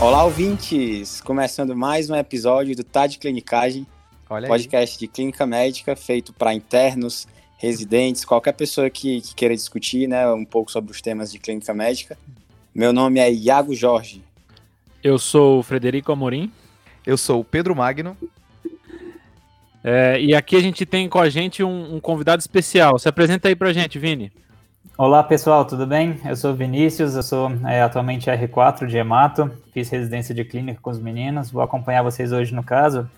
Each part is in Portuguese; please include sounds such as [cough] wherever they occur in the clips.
Olá, ouvintes! Começando mais um episódio do Tá de Clinicagem, Olha aí. podcast de clínica médica feito para internos, residentes, qualquer pessoa que, que queira discutir né, um pouco sobre os temas de clínica médica. Meu nome é Iago Jorge. Eu sou o Frederico Amorim. Eu sou o Pedro Magno. é, e aqui a gente tem com a gente um, um convidado especial. Se apresenta aí pra gente, Vini. Olá pessoal, tudo bem? Eu sou o Vinícius, eu sou é, atualmente R4 de Hemato, fiz residência de clínica com os meninos, vou acompanhar vocês hoje no caso.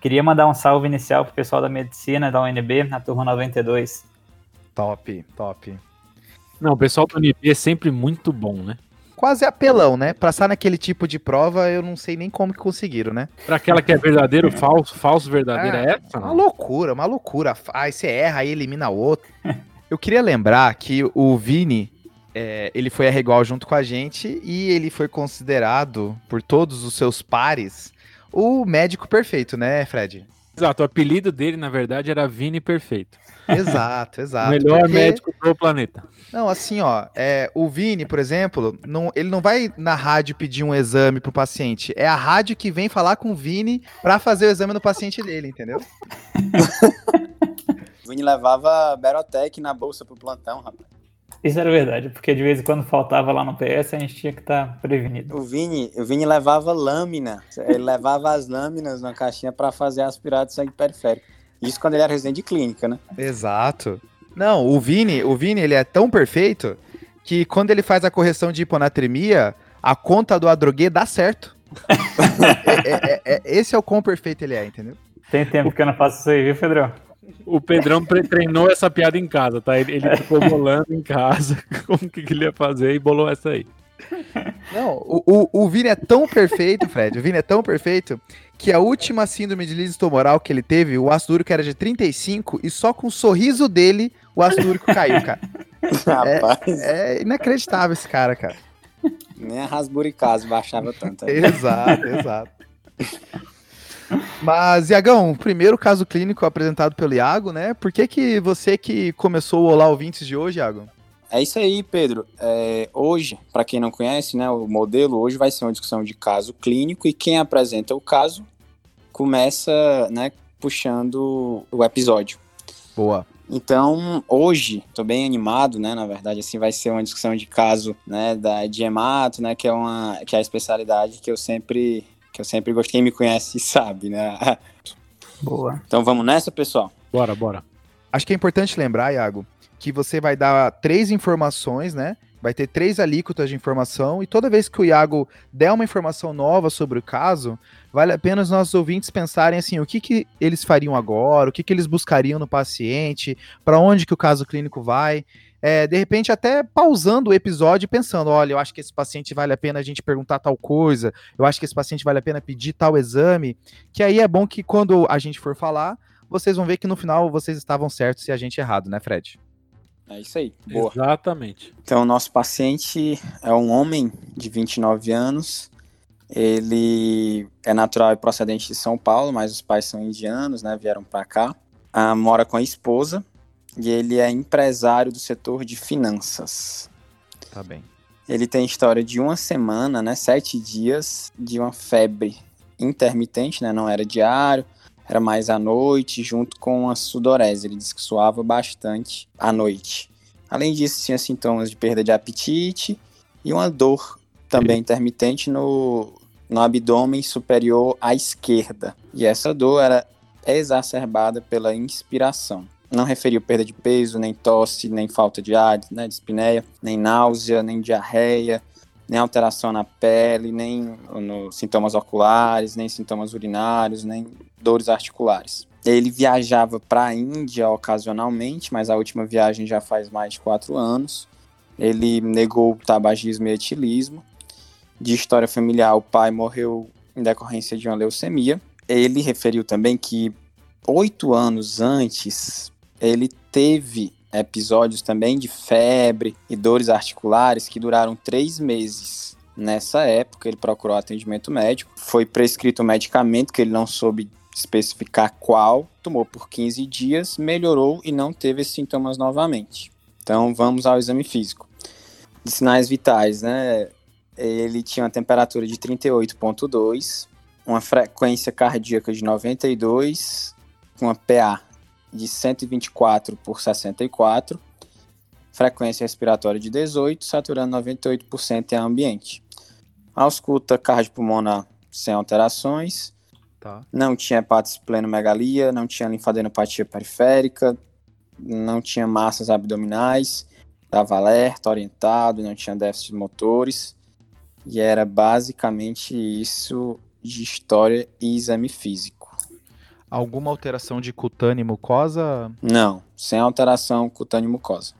Queria mandar um salve inicial pro pessoal da medicina da UNB, na turma 92. Top, top. Não, o pessoal do UNB é sempre muito bom, né? Quase apelão, né? Passar naquele tipo de prova, eu não sei nem como que conseguiram, né? Pra aquela que é verdadeiro, falso, falso, verdadeiro, Ah, é essa? Uma loucura, uma loucura. Aí você erra, aí elimina outro. [laughs] Eu queria lembrar que o Vini, é, ele foi R igual junto com a gente e ele foi considerado por todos os seus pares o médico perfeito, né, Fred? Exato, o apelido dele, na verdade, era Vini Perfeito. Exato, o [laughs] exato. melhor porque- médico do planeta. Não, assim, ó, é, o Vini, por exemplo, não, ele não vai na rádio pedir um exame pro paciente. É a rádio que vem falar com o Vini pra fazer o exame no paciente dele, entendeu? [laughs] O Vini levava Berotec na bolsa pro plantão, rapaz. Isso era verdade, porque de vez em quando faltava lá no PS, a gente tinha que estar prevenido. O Vini, o Vini levava lâmina. Ele levava as lâminas na caixinha para fazer aspirado de sangue periférico. Isso quando ele era residente de clínica, né? Exato. Não, o Vini, o Vini, ele é tão perfeito que quando ele faz a correção de hiponatremia, a conta do Adroguê dá certo. [laughs] É- é- é- esse é o quão perfeito ele é, entendeu? Tem tempo que eu não faço isso aí, viu, Pedro? O Pedrão treinou essa piada em casa, tá? Ele, ele ficou [laughs] bolando em casa [laughs] como que ele ia fazer e bolou essa aí. Não, o, o, o Vini é tão perfeito, Fred, o Vini é tão perfeito que a última síndrome de liso tumoral que ele teve, o ácido úrico era de 35 e só com o sorriso dele o ácido úrico caiu, cara. Rapaz, É inacreditável esse cara, cara. nem a Rasburicase baixava tanto. né? Exato, exato. Mas, Iagão, primeiro caso clínico apresentado pelo Iago, né? Por que, que você que começou o Olá Ouvintes de hoje, Iago? É isso aí, Pedro. É, hoje, para quem não conhece, né, o modelo hoje vai ser uma discussão de caso clínico e quem apresenta o caso começa, né, puxando o episódio. Boa. Então, hoje, tô bem animado, né? Na verdade, assim, vai ser uma discussão de caso, né, da de hemato, né, que é uma que é a especialidade que eu sempre que eu sempre gostei, quem me conhece sabe, né? [laughs] Boa. Então, vamos nessa, pessoal. Bora, bora. Acho que é importante lembrar, Iago, que você vai dar três informações, né? Vai ter três alíquotas de informação e toda vez que o Iago der uma informação nova sobre o caso, vale a pena os nossos ouvintes pensarem assim, o que, que eles fariam agora, o que, que eles buscariam no paciente, para onde que o caso clínico vai. É, de repente, até pausando o episódio e pensando: olha, eu acho que esse paciente vale a pena a gente perguntar tal coisa, eu acho que esse paciente vale a pena pedir tal exame. Que aí é bom que quando a gente for falar, vocês vão ver que no final vocês estavam certos e a gente errado, né, Fred? É isso aí. Boa. Exatamente. Então, o nosso paciente é um homem de 29 anos. Ele é natural e procedente de São Paulo, mas os pais são indianos, né? Vieram para cá. Ah, mora com a esposa e ele é empresário do setor de finanças. Tá bem. Ele tem história de uma semana, né? Sete dias de uma febre intermitente, né? Não era diário, era mais à noite, junto com a sudorese. Ele disse que suava bastante à noite. Além disso, tinha sintomas de perda de apetite e uma dor também intermitente no, no abdômen superior à esquerda. E essa dor era exacerbada pela inspiração. Não referiu perda de peso, nem tosse, nem falta de ar, né, dispneia, nem náusea, nem diarreia, nem alteração na pele, nem sintomas oculares, nem sintomas urinários, nem dores articulares. Ele viajava para a Índia ocasionalmente, mas a última viagem já faz mais de quatro anos. Ele negou tabagismo e etilismo. De história familiar, o pai morreu em decorrência de uma leucemia. Ele referiu também que oito anos antes ele teve episódios também de febre e dores articulares que duraram três meses. Nessa época, ele procurou atendimento médico, foi prescrito um medicamento que ele não soube especificar qual, tomou por 15 dias, melhorou e não teve esses sintomas novamente. Então, vamos ao exame físico. De sinais vitais, né? ele tinha uma temperatura de 38,2, uma frequência cardíaca de 92, uma PA de 124 por 64, frequência respiratória de 18, saturando 98% em ambiente. Ausculta cardiopulmonar sem alterações, Tá. não tinha hepatosplenomegalia, não tinha linfadenopatia periférica, não tinha massas abdominais, estava alerta, orientado, não tinha déficit motores, e era basicamente isso de história e exame físico. Alguma alteração de cutânea e mucosa? Não, sem alteração cutânea e mucosa.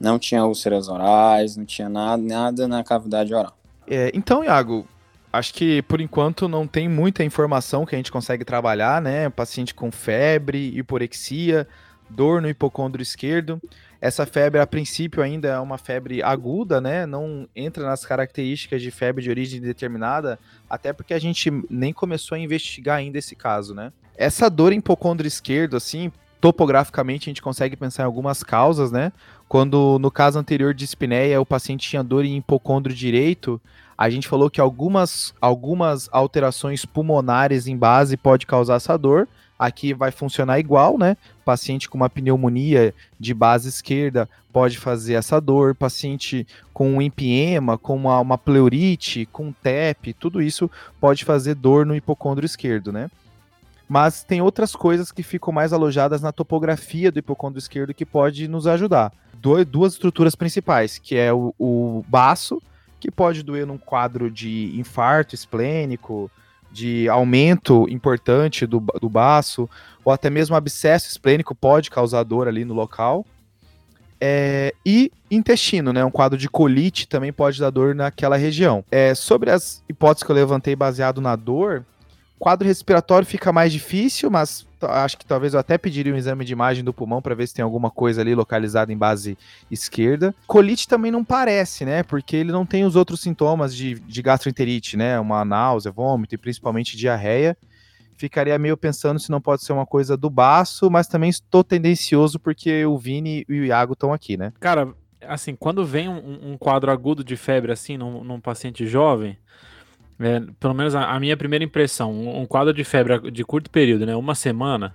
Não tinha úlceras orais, não tinha nada, nada na cavidade oral. É, então, Iago, acho que por enquanto não tem muita informação que a gente consegue trabalhar, né? Paciente com febre, hiporexia, dor no hipocôndrio esquerdo. Essa febre, a princípio, ainda é uma febre aguda, né? Não entra nas características de febre de origem determinada, até porque a gente nem começou a investigar ainda esse caso, né? Essa dor em hipocôndrio esquerdo, assim, topograficamente a gente consegue pensar em algumas causas, né? Quando no caso anterior de espineia o paciente tinha dor em hipocôndrio direito, a gente falou que algumas, algumas alterações pulmonares em base pode causar essa dor. Aqui vai funcionar igual, né? Paciente com uma pneumonia de base esquerda pode fazer essa dor. Paciente com um empiema, com uma, uma pleurite, com TEP, tudo isso pode fazer dor no hipocôndrio esquerdo, né? Mas tem outras coisas que ficam mais alojadas na topografia do hipocôndrio esquerdo que pode nos ajudar. Du- duas estruturas principais, que é o, o baço, que pode doer num quadro de infarto esplênico, de aumento importante do, do baço, ou até mesmo abscesso esplênico pode causar dor ali no local. É, e intestino, né? Um quadro de colite também pode dar dor naquela região. É, sobre as hipóteses que eu levantei baseado na dor, quadro respiratório fica mais difícil, mas acho que talvez eu até pediria um exame de imagem do pulmão para ver se tem alguma coisa ali localizada em base esquerda. Colite também não parece, né? Porque ele não tem os outros sintomas de, de gastroenterite, né? Uma náusea, vômito e principalmente diarreia. Ficaria meio pensando se não pode ser uma coisa do baço, mas também estou tendencioso porque o Vini e o Iago estão aqui, né? Cara, assim, quando vem um, um quadro agudo de febre, assim, num, num paciente jovem, é, pelo menos a, a minha primeira impressão, um, um quadro de febre de curto período, né, uma semana,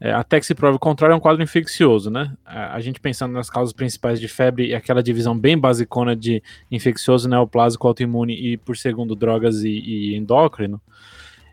é, até que se prove o contrário, é um quadro infeccioso, né? A, a gente pensando nas causas principais de febre e aquela divisão bem basicona de infeccioso, neoplásico, autoimune e, por segundo, drogas e, e endócrino,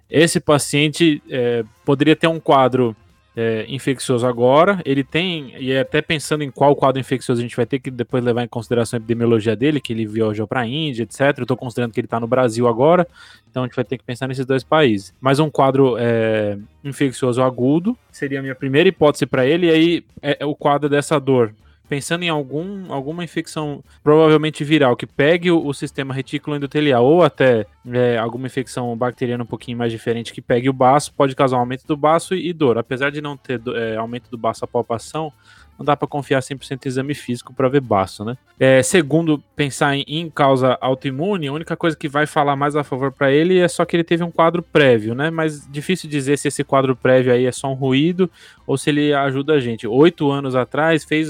esse paciente é, poderia ter um quadro é, infeccioso agora. Ele tem, e é até pensando em qual quadro infeccioso a gente vai ter que depois levar em consideração a epidemiologia dele, que ele viajou para a Índia, etc. Eu estou considerando que ele está no Brasil agora, então a gente vai ter que pensar nesses dois países. Mas um quadro é, infeccioso agudo seria a minha primeira hipótese para ele, e aí é, é o quadro dessa dor. Pensando em algum, alguma infecção provavelmente viral que pegue o, o sistema retículo endotelial ou até é, alguma infecção bacteriana um pouquinho mais diferente que pegue o baço, pode causar um aumento do baço e, e dor. Apesar de não ter é, aumento do baço a palpação, não dá para confiar 100% em exame físico para ver baço, né? É, segundo, pensar em, em causa autoimune, a única coisa que vai falar mais a favor para ele é só que ele teve um quadro prévio, né? Mas difícil dizer se esse quadro prévio aí é só um ruído ou se ele ajuda a gente. Oito anos atrás fez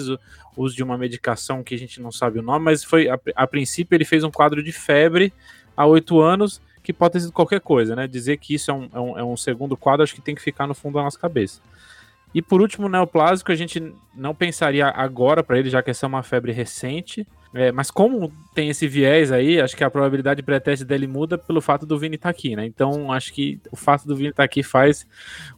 uso de uma medicação que a gente não sabe o nome, mas foi a, a princípio ele fez um quadro de febre há oito anos que pode ter sido qualquer coisa, né? Dizer que isso é um, é um, é um segundo quadro, acho que tem que ficar no fundo da nossa cabeça. E por último, o neoplásico, a gente não pensaria agora para ele, já que essa é uma febre recente. É, mas como tem esse viés aí, acho que a probabilidade de pré-teste dele muda pelo fato do Vini estar aqui, né? Então, acho que o fato do Vini estar aqui faz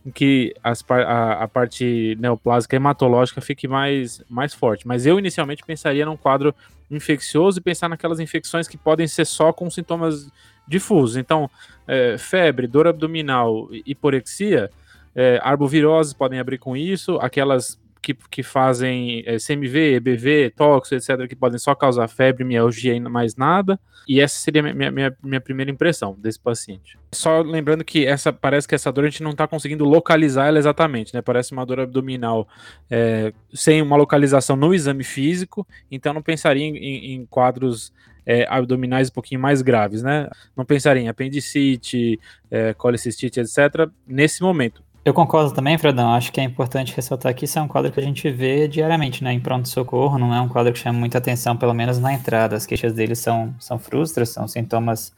com que as, a, a parte neoplásica hematológica fique mais, mais forte. Mas eu, inicialmente, pensaria num quadro infeccioso e pensar naquelas infecções que podem ser só com sintomas difusos. Então, é, febre, dor abdominal, hiporexia, é, arboviroses podem abrir com isso, aquelas que, que fazem é, CMV, EBV, tóxico, etc., que podem só causar febre, mialgia e mais nada. E essa seria a minha, minha, minha primeira impressão desse paciente. Só lembrando que essa parece que essa dor a gente não está conseguindo localizar ela exatamente, né? Parece uma dor abdominal é, sem uma localização no exame físico, então não pensaria em, em- em quadros é, abdominais um pouquinho mais graves, né? Não pensaria em apendicite, é, colicistite, etc., nesse momento. Eu concordo também, Fredão. Acho que é importante ressaltar que isso é um quadro que a gente vê diariamente, né? Em pronto-socorro, não é um quadro que chama muita atenção, pelo menos na entrada. As queixas dele são, são frustras, são sintomas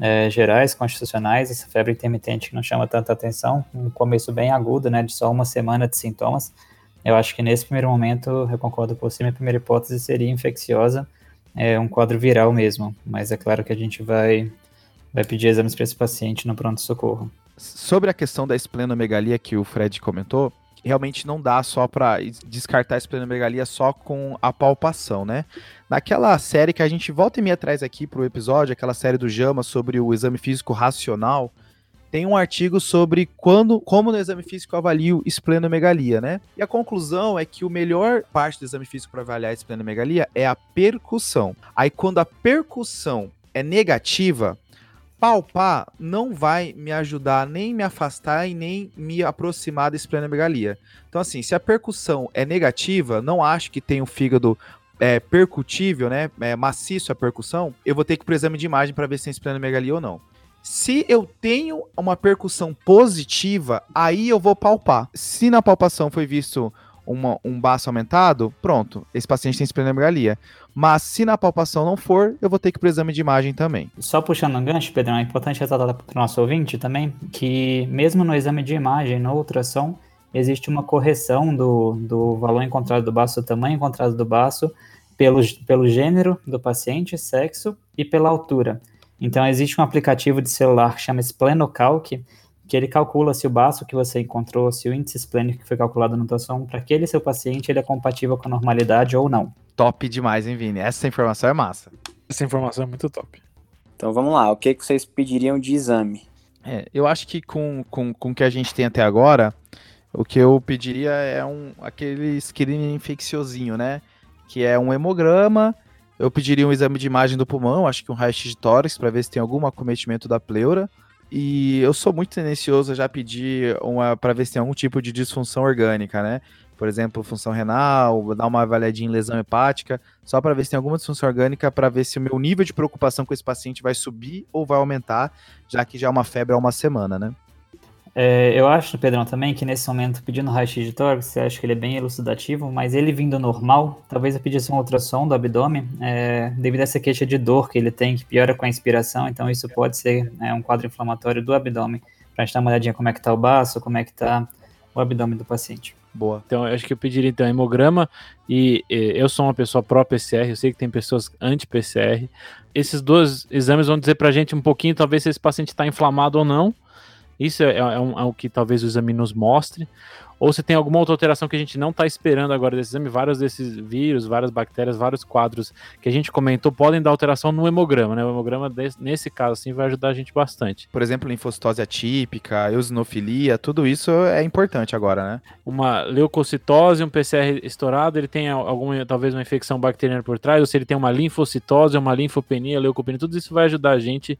é, gerais, constitucionais, essa febre intermitente que não chama tanta atenção, um começo bem agudo, né? De só uma semana de sintomas. Eu acho que nesse primeiro momento, eu concordo com você, minha primeira hipótese seria infecciosa, é um quadro viral mesmo. Mas é claro que a gente vai, vai pedir exames para esse paciente no pronto-socorro sobre a questão da esplenomegalia que o Fred comentou, realmente não dá só para descartar a esplenomegalia só com a palpação, né? Naquela série que a gente volta e meia atrás aqui pro episódio, aquela série do Jama sobre o exame físico racional, tem um artigo sobre quando, como no exame físico avalio esplenomegalia, né? E a conclusão é que o melhor parte do exame físico para avaliar esplenomegalia é a percussão. Aí quando a percussão é negativa, palpar não vai me ajudar nem me afastar e nem me aproximar da esplenomegalia. Então, assim, se a percussão é negativa, não acho que tem o fígado é, percutível, né, é, maciço a percussão, eu vou ter que ir pro exame de imagem para ver se tem esplenomegalia ou não. Se eu tenho uma percussão positiva, aí eu vou palpar. Se na palpação foi visto uma, um baço aumentado, pronto, esse paciente tem esplenomegalia. Mas se na palpação não for, eu vou ter que ir para o exame de imagem também. Só puxando um gancho, Pedrão, é importante ressaltar para o nosso ouvinte também que mesmo no exame de imagem, no ultrassom, existe uma correção do, do valor encontrado do baço, do tamanho encontrado do baço, pelo, pelo gênero do paciente, sexo e pela altura. Então, existe um aplicativo de celular que chama Splenocalc, que ele calcula se o baço que você encontrou, se o índice esplênico que foi calculado no ultrassom, para aquele seu paciente, ele é compatível com a normalidade ou não. Top demais, hein, Vini? Essa informação é massa. Essa informação é muito top. Então vamos lá, o que, que vocês pediriam de exame? É, eu acho que com, com, com o que a gente tem até agora, o que eu pediria é um aquele screening infecciosinho, né? Que é um hemograma. Eu pediria um exame de imagem do pulmão, acho que um raio-x de tórax, para ver se tem algum acometimento da pleura. E eu sou muito tendencioso a já pedir uma para ver se tem algum tipo de disfunção orgânica, né? Por exemplo, função renal, dar uma avaliadinha em lesão hepática, só para ver se tem alguma disfunção orgânica, para ver se o meu nível de preocupação com esse paciente vai subir ou vai aumentar, já que já é uma febre há uma semana, né? É, eu acho, Pedrão, também que nesse momento, pedindo raio-x de tórax, você acha que ele é bem elucidativo, mas ele vindo normal, talvez eu pedisse um ultrassom do abdômen, é, devido a essa queixa de dor que ele tem, que piora com a inspiração, então isso pode ser é, um quadro inflamatório do abdômen, para a gente dar uma olhadinha como é que está o baço, como é que está o abdômen do paciente. Boa. Então, eu acho que eu pediria então hemograma e, e eu sou uma pessoa pró-PCR, eu sei que tem pessoas anti-PCR. Esses dois exames vão dizer pra gente um pouquinho, talvez, se esse paciente está inflamado ou não. Isso é, é, um, é o que talvez o exame nos mostre. Ou se tem alguma outra alteração que a gente não está esperando agora desse exame, vários desses vírus, várias bactérias, vários quadros que a gente comentou podem dar alteração no hemograma, né? O hemograma, desse, nesse caso, assim, vai ajudar a gente bastante. Por exemplo, linfocitose atípica, eosinofilia, tudo isso é importante agora, né? Uma leucocitose, um PCR estourado, ele tem alguma, talvez uma infecção bacteriana por trás, ou se ele tem uma linfocitose, uma linfopenia, leucopenia, tudo isso vai ajudar a gente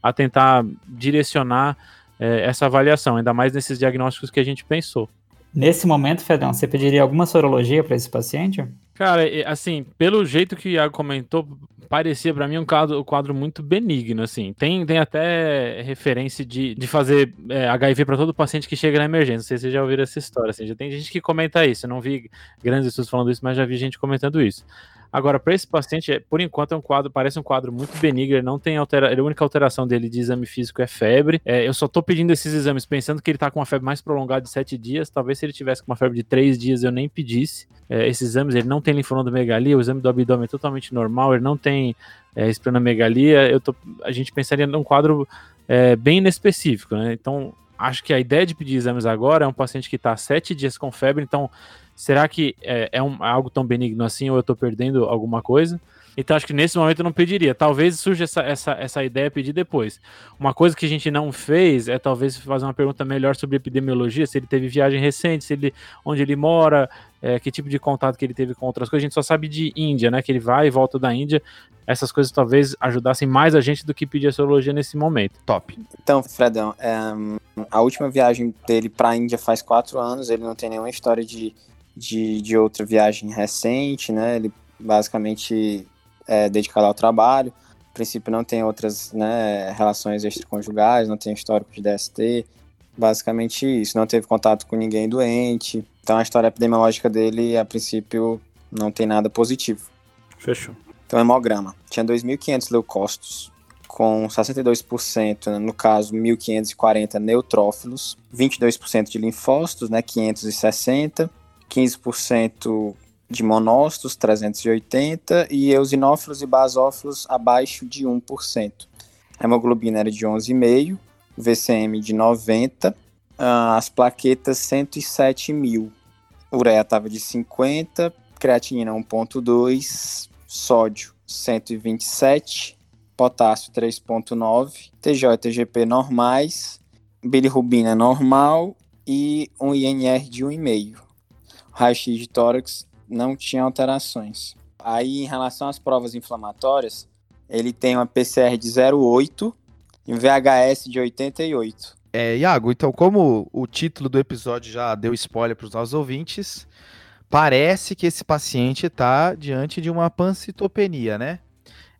a tentar direcionar é, essa avaliação, ainda mais nesses diagnósticos que a gente pensou. Nesse momento, Fedão, você pediria alguma sorologia para esse paciente? Cara, assim, pelo jeito que o Iago comentou, parecia para mim um quadro, um quadro muito benigno, assim. Tem, tem até referência de, de fazer é, HIV para todo paciente que chega na emergência. Não sei se vocês já ouviram essa história, assim. Já tem gente que comenta isso. Eu não vi grandes estudos falando isso, mas já vi gente comentando isso. Agora, para esse paciente, por enquanto, é um quadro, parece um quadro muito benigno, ele não tem alteração, a única alteração dele de exame físico é febre. É, eu só tô pedindo esses exames pensando que ele tá com uma febre mais prolongada de sete dias. Talvez se ele tivesse com uma febre de três dias, eu nem pedisse. É, esses exames, ele não tem linfonodomegalia, o exame do abdômen é totalmente normal, ele não tem é, esplenomegalia. Eu tô, a gente pensaria num quadro é, bem inespecífico, né? Então, acho que a ideia de pedir exames agora é um paciente que está sete dias com febre, então será que é, é um, algo tão benigno assim ou eu estou perdendo alguma coisa? Então acho que nesse momento eu não pediria. Talvez surja essa, essa, essa ideia pedir depois. Uma coisa que a gente não fez é talvez fazer uma pergunta melhor sobre epidemiologia, se ele teve viagem recente, se ele, onde ele mora, é, que tipo de contato que ele teve com outras coisas. A gente só sabe de Índia, né? Que ele vai e volta da Índia. Essas coisas talvez ajudassem mais a gente do que pedir a sorologia nesse momento. Top. Então, Fredão, é, a última viagem dele para a Índia faz quatro anos. Ele não tem nenhuma história de de, de outra viagem recente, né? Ele basicamente é dedicado ao trabalho. A princípio não tem outras né, relações extraconjugais, não tem histórico de DST, Basicamente isso, não teve contato com ninguém doente. Então a história epidemiológica dele, a princípio, não tem nada positivo. Fechou. Então, hemograma. Tinha 2.500 leucócitos, com 62%, né, no caso, 1.540 neutrófilos, 22% de linfócitos, né, 560, 15% de monócitos, 380, e eosinófilos e basófilos abaixo de 1%. A hemoglobina era de 11,5, VCM de 90, ah, as plaquetas 107 mil, ureia estava de 50, creatinina 1.2, sódio 127, potássio 3.9, TJ e TGP normais, bilirrubina normal e um INR de 1,5. Raio-X de tórax não tinha alterações. Aí, em relação às provas inflamatórias, ele tem uma PCR de 0,8 e um VHS de 88. É, Iago, então, como o título do episódio já deu spoiler para os nossos ouvintes, parece que esse paciente está diante de uma pancitopenia, né?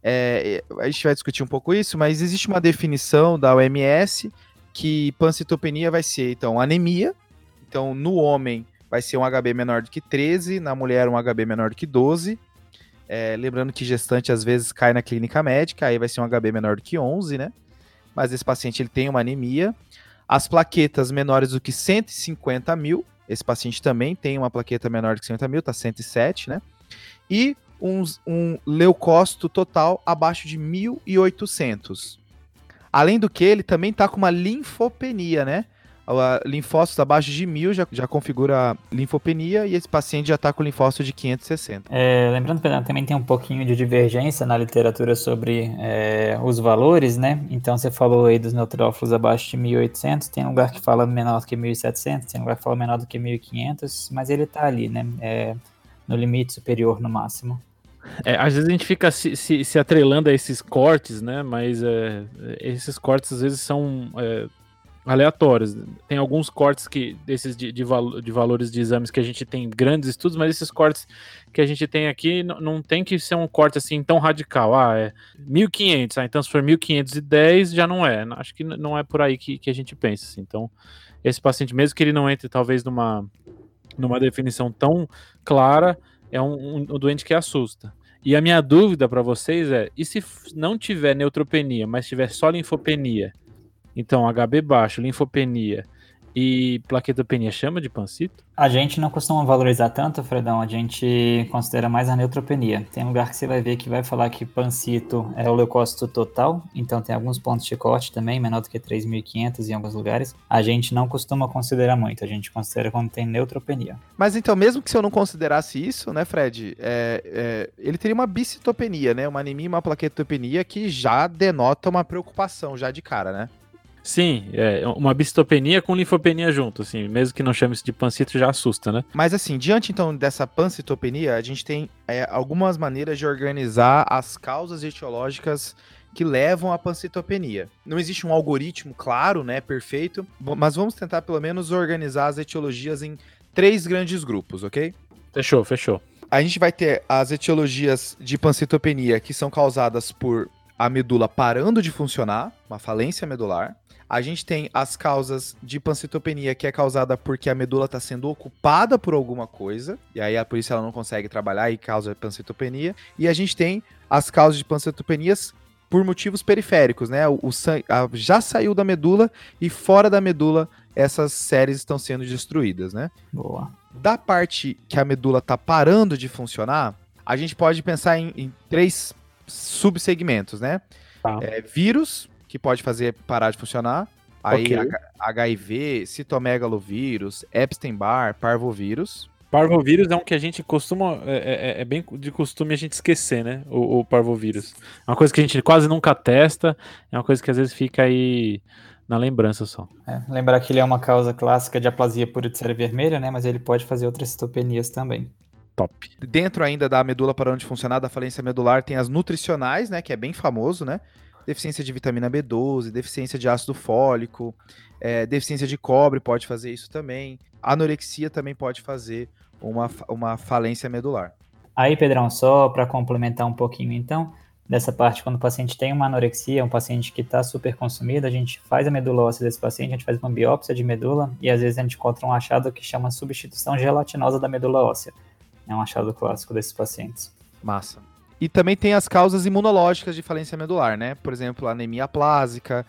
É, a gente vai discutir um pouco isso, mas existe uma definição da OMS que pancitopenia vai ser, então, anemia. Então, no homem vai ser um HB menor do que 13, na mulher um HB menor do que 12. É, lembrando que gestante às vezes cai na clínica médica, aí vai ser um HB menor do que 11, né? Mas esse paciente ele tem uma anemia. As plaquetas menores do que 150 mil, esse paciente também tem uma plaqueta menor de 50 mil, tá 107, né? E um, um leucócito total abaixo de 1.800. Além do que, ele também tá com uma linfopenia, né? Linfócitos abaixo de 1000 já, já configura linfopenia e esse paciente já está com linfócito de 560. É, lembrando, Pedro, também tem um pouquinho de divergência na literatura sobre é, os valores, né? Então você falou aí dos neutrófilos abaixo de 1800, tem lugar que fala menor do que 1700, tem lugar que fala menor do que 1500, mas ele está ali, né? É, no limite superior no máximo. É, às vezes a gente fica se, se, se, atrelando a esses cortes, né? Mas é, esses cortes às vezes são é, aleatórios. Tem alguns cortes que desses de, de, de, valores de exames que a gente tem grandes estudos, mas esses cortes que a gente tem aqui não tem que ser um corte assim tão radical. Ah, é 1500, ah, então se for 1510 já não é. Acho que não é por aí que, que a gente pensa. Assim. Então, esse paciente, mesmo que ele não entre talvez numa, numa definição tão clara, é um, um, um doente que assusta. E a minha dúvida para vocês é: e se não tiver neutropenia, mas tiver só linfopenia? Então, HB baixo, linfopenia e plaquetopenia chama de pancito? A gente não costuma valorizar tanto, Fredão, a gente considera mais a neutropenia. Tem lugar que você vai ver que vai falar que pancito é o leucócito total, então tem alguns pontos de corte também, menor do que 3.500 em alguns lugares. A gente não costuma considerar muito, a gente considera quando tem neutropenia. Mas então, mesmo que se eu não considerasse isso, né, Fred, é, é, ele teria uma bicitopenia, né, uma anemia e uma plaquetopenia que já denota uma preocupação já de cara, né? Sim, é uma bistopenia com linfopenia junto, assim, mesmo que não chame isso de pancito, já assusta, né? Mas assim, diante então dessa pancitopenia, a gente tem é, algumas maneiras de organizar as causas etiológicas que levam à pancitopenia. Não existe um algoritmo claro, né, perfeito, mas vamos tentar pelo menos organizar as etiologias em três grandes grupos, ok? Fechou, fechou. A gente vai ter as etiologias de pancitopenia que são causadas por a medula parando de funcionar, uma falência medular. A gente tem as causas de pancitopenia, que é causada porque a medula está sendo ocupada por alguma coisa, e aí por isso ela não consegue trabalhar e causa pancitopenia. E a gente tem as causas de pancitopenias por motivos periféricos, né? O, o a, já saiu da medula e fora da medula essas séries estão sendo destruídas, né? Boa. Da parte que a medula está parando de funcionar, a gente pode pensar em, em três subsegmentos, né? Tá. É, vírus, que pode fazer parar de funcionar. Aí okay. HIV, citomegalovírus, Epstein-Barr, parvovírus. Parvovírus é um que a gente costuma. É, é, é, bem de costume a gente esquecer, né? O, o, parvovírus. É uma coisa que a gente quase nunca testa, é uma coisa que às vezes fica aí na lembrança só. É, lembrar que ele é uma causa clássica de aplasia pura vermelha, né? Mas ele pode fazer outras citopenias também. Top. Dentro ainda da medula parando de funcionar, da falência medular, tem as nutricionais, né? Que é bem famoso, né? deficiência de vitamina B12, deficiência de ácido fólico, é, deficiência de cobre pode fazer isso também. Anorexia também pode fazer uma, uma falência medular. Aí, Pedrão, só para complementar um pouquinho, então, dessa parte, quando o paciente tem uma anorexia, um paciente que está super consumido, a gente faz a medula óssea desse paciente, a gente faz uma biópsia de medula e às vezes a gente encontra um achado que chama substituição gelatinosa da medula óssea. É um achado clássico desses pacientes. Massa. E também tem as causas imunológicas de falência medular, né? Por exemplo, anemia plásica,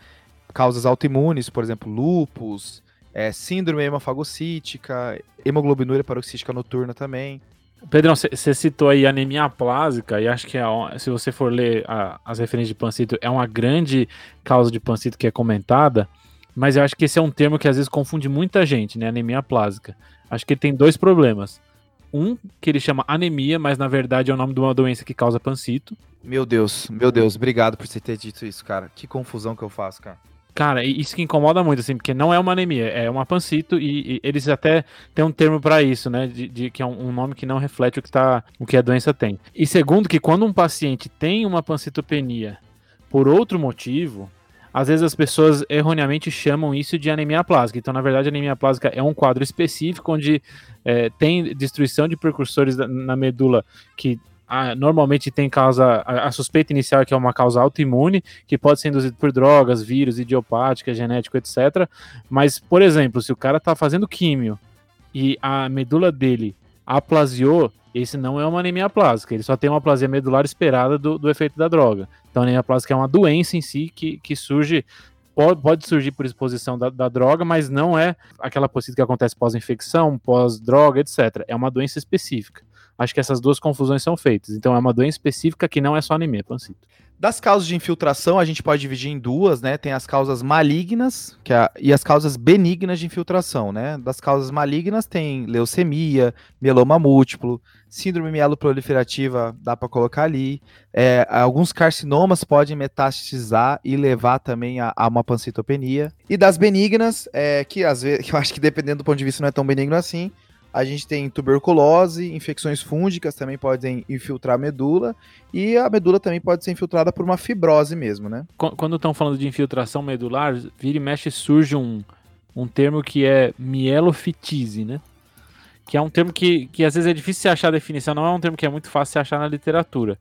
causas autoimunes, por exemplo, lúpus, é, síndrome hemofagocítica, hemoglobinúria paroxística noturna também. Pedrão, você citou aí anemia plásica, e acho que é, se você for ler a, as referências de pancito, é uma grande causa de pancito que é comentada, mas eu acho que esse é um termo que às vezes confunde muita gente, né? Anemia plásica. Acho que ele tem dois problemas. Um, que ele chama anemia, mas na verdade é o nome de uma doença que causa pancito. Meu Deus, meu Deus, obrigado por você ter dito isso, cara. Que confusão que eu faço, cara. Cara, isso que incomoda muito, assim, porque não é uma anemia, é uma pancito e, e eles até têm um termo para isso, né? De, de, que é um, um, nome que não reflete o que, tá, o que a doença tem. E segundo, que quando um paciente tem uma pancitopenia por outro motivo, às vezes as pessoas erroneamente chamam isso de anemia plástica. Então, na verdade, anemia plástica é um quadro específico onde é, tem destruição de precursores na medula que a, normalmente tem causa, a, a, suspeita inicial é que é uma causa autoimune, que pode ser induzida por drogas, vírus, idiopática, genético, etc. Mas, por exemplo, se o cara está fazendo químio e a medula dele aplasiou, esse não é uma anemia plástica, ele só tem uma aplasia medular esperada do, do efeito da droga. Então, a anemia plástica é uma doença em si que, que surge Pode, pode, surgir por exposição da, da, droga, mas não é aquela possibilidade que acontece pós-infecção, pós-droga, etc. É uma doença específica acho que essas duas confusões são feitas. Então é uma doença específica que não é só anemia, pancito. Das causas de infiltração, a gente pode dividir em duas, né? Tem as causas malignas que é, e as causas benignas de infiltração, né? Das causas malignas tem leucemia, mieloma múltiplo, síndrome mieloproliferativa, dá para colocar ali. É, alguns carcinomas podem metastizar e levar também a, a uma pancitopenia. E das benignas, é, que às vezes, [laughs] que eu acho que dependendo do ponto de vista não é tão benigno assim, a gente tem tuberculose, infecções fúngicas também podem infiltrar a medula, e a medula também pode ser infiltrada por uma fibrose mesmo, né? Quando estão falando de infiltração medular, vira e mexe surge um, um termo que é mielofitise, né? Que é um termo que, que às vezes é difícil de achar a definição, não é um termo que é muito fácil de achar na literatura.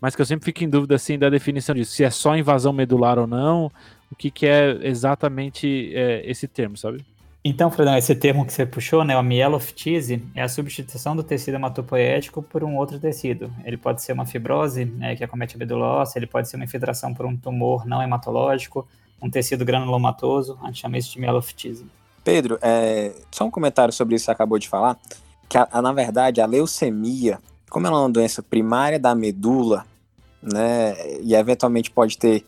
Mas que eu sempre fico em dúvida assim da definição disso, se é só invasão medular ou não, o que, que é exatamente é, esse termo, sabe? Então, Fredão, esse termo que você puxou, né, o mieloftise, é a substituição do tecido hematopoético por um outro tecido. Ele pode ser uma fibrose, né, que acomete a medula óssea, ele pode ser uma infiltração por um tumor não hematológico, um tecido granulomatoso, a gente chama isso de mieloftise. Pedro, é, só um comentário sobre isso que você acabou de falar, que a, a, na verdade a leucemia, como ela é uma doença primária da medula, né, e eventualmente pode ter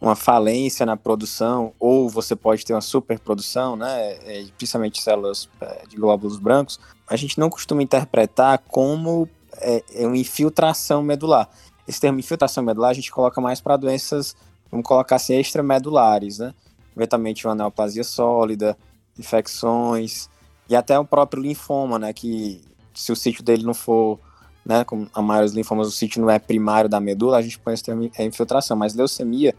uma falência na produção, ou você pode ter uma superprodução, né, é, principalmente células é, de glóbulos brancos, a gente não costuma interpretar como é, é uma infiltração medular. Esse termo infiltração medular a gente coloca mais para doenças, vamos colocar assim, extramedulares, né, eventualmente uma neoplasia sólida, infecções, e até o próprio linfoma, né, que se o sítio dele não for né, como a maioria dos linfomas, o sítio não é primário da medula, a gente põe esse termo é infiltração, mas leucemia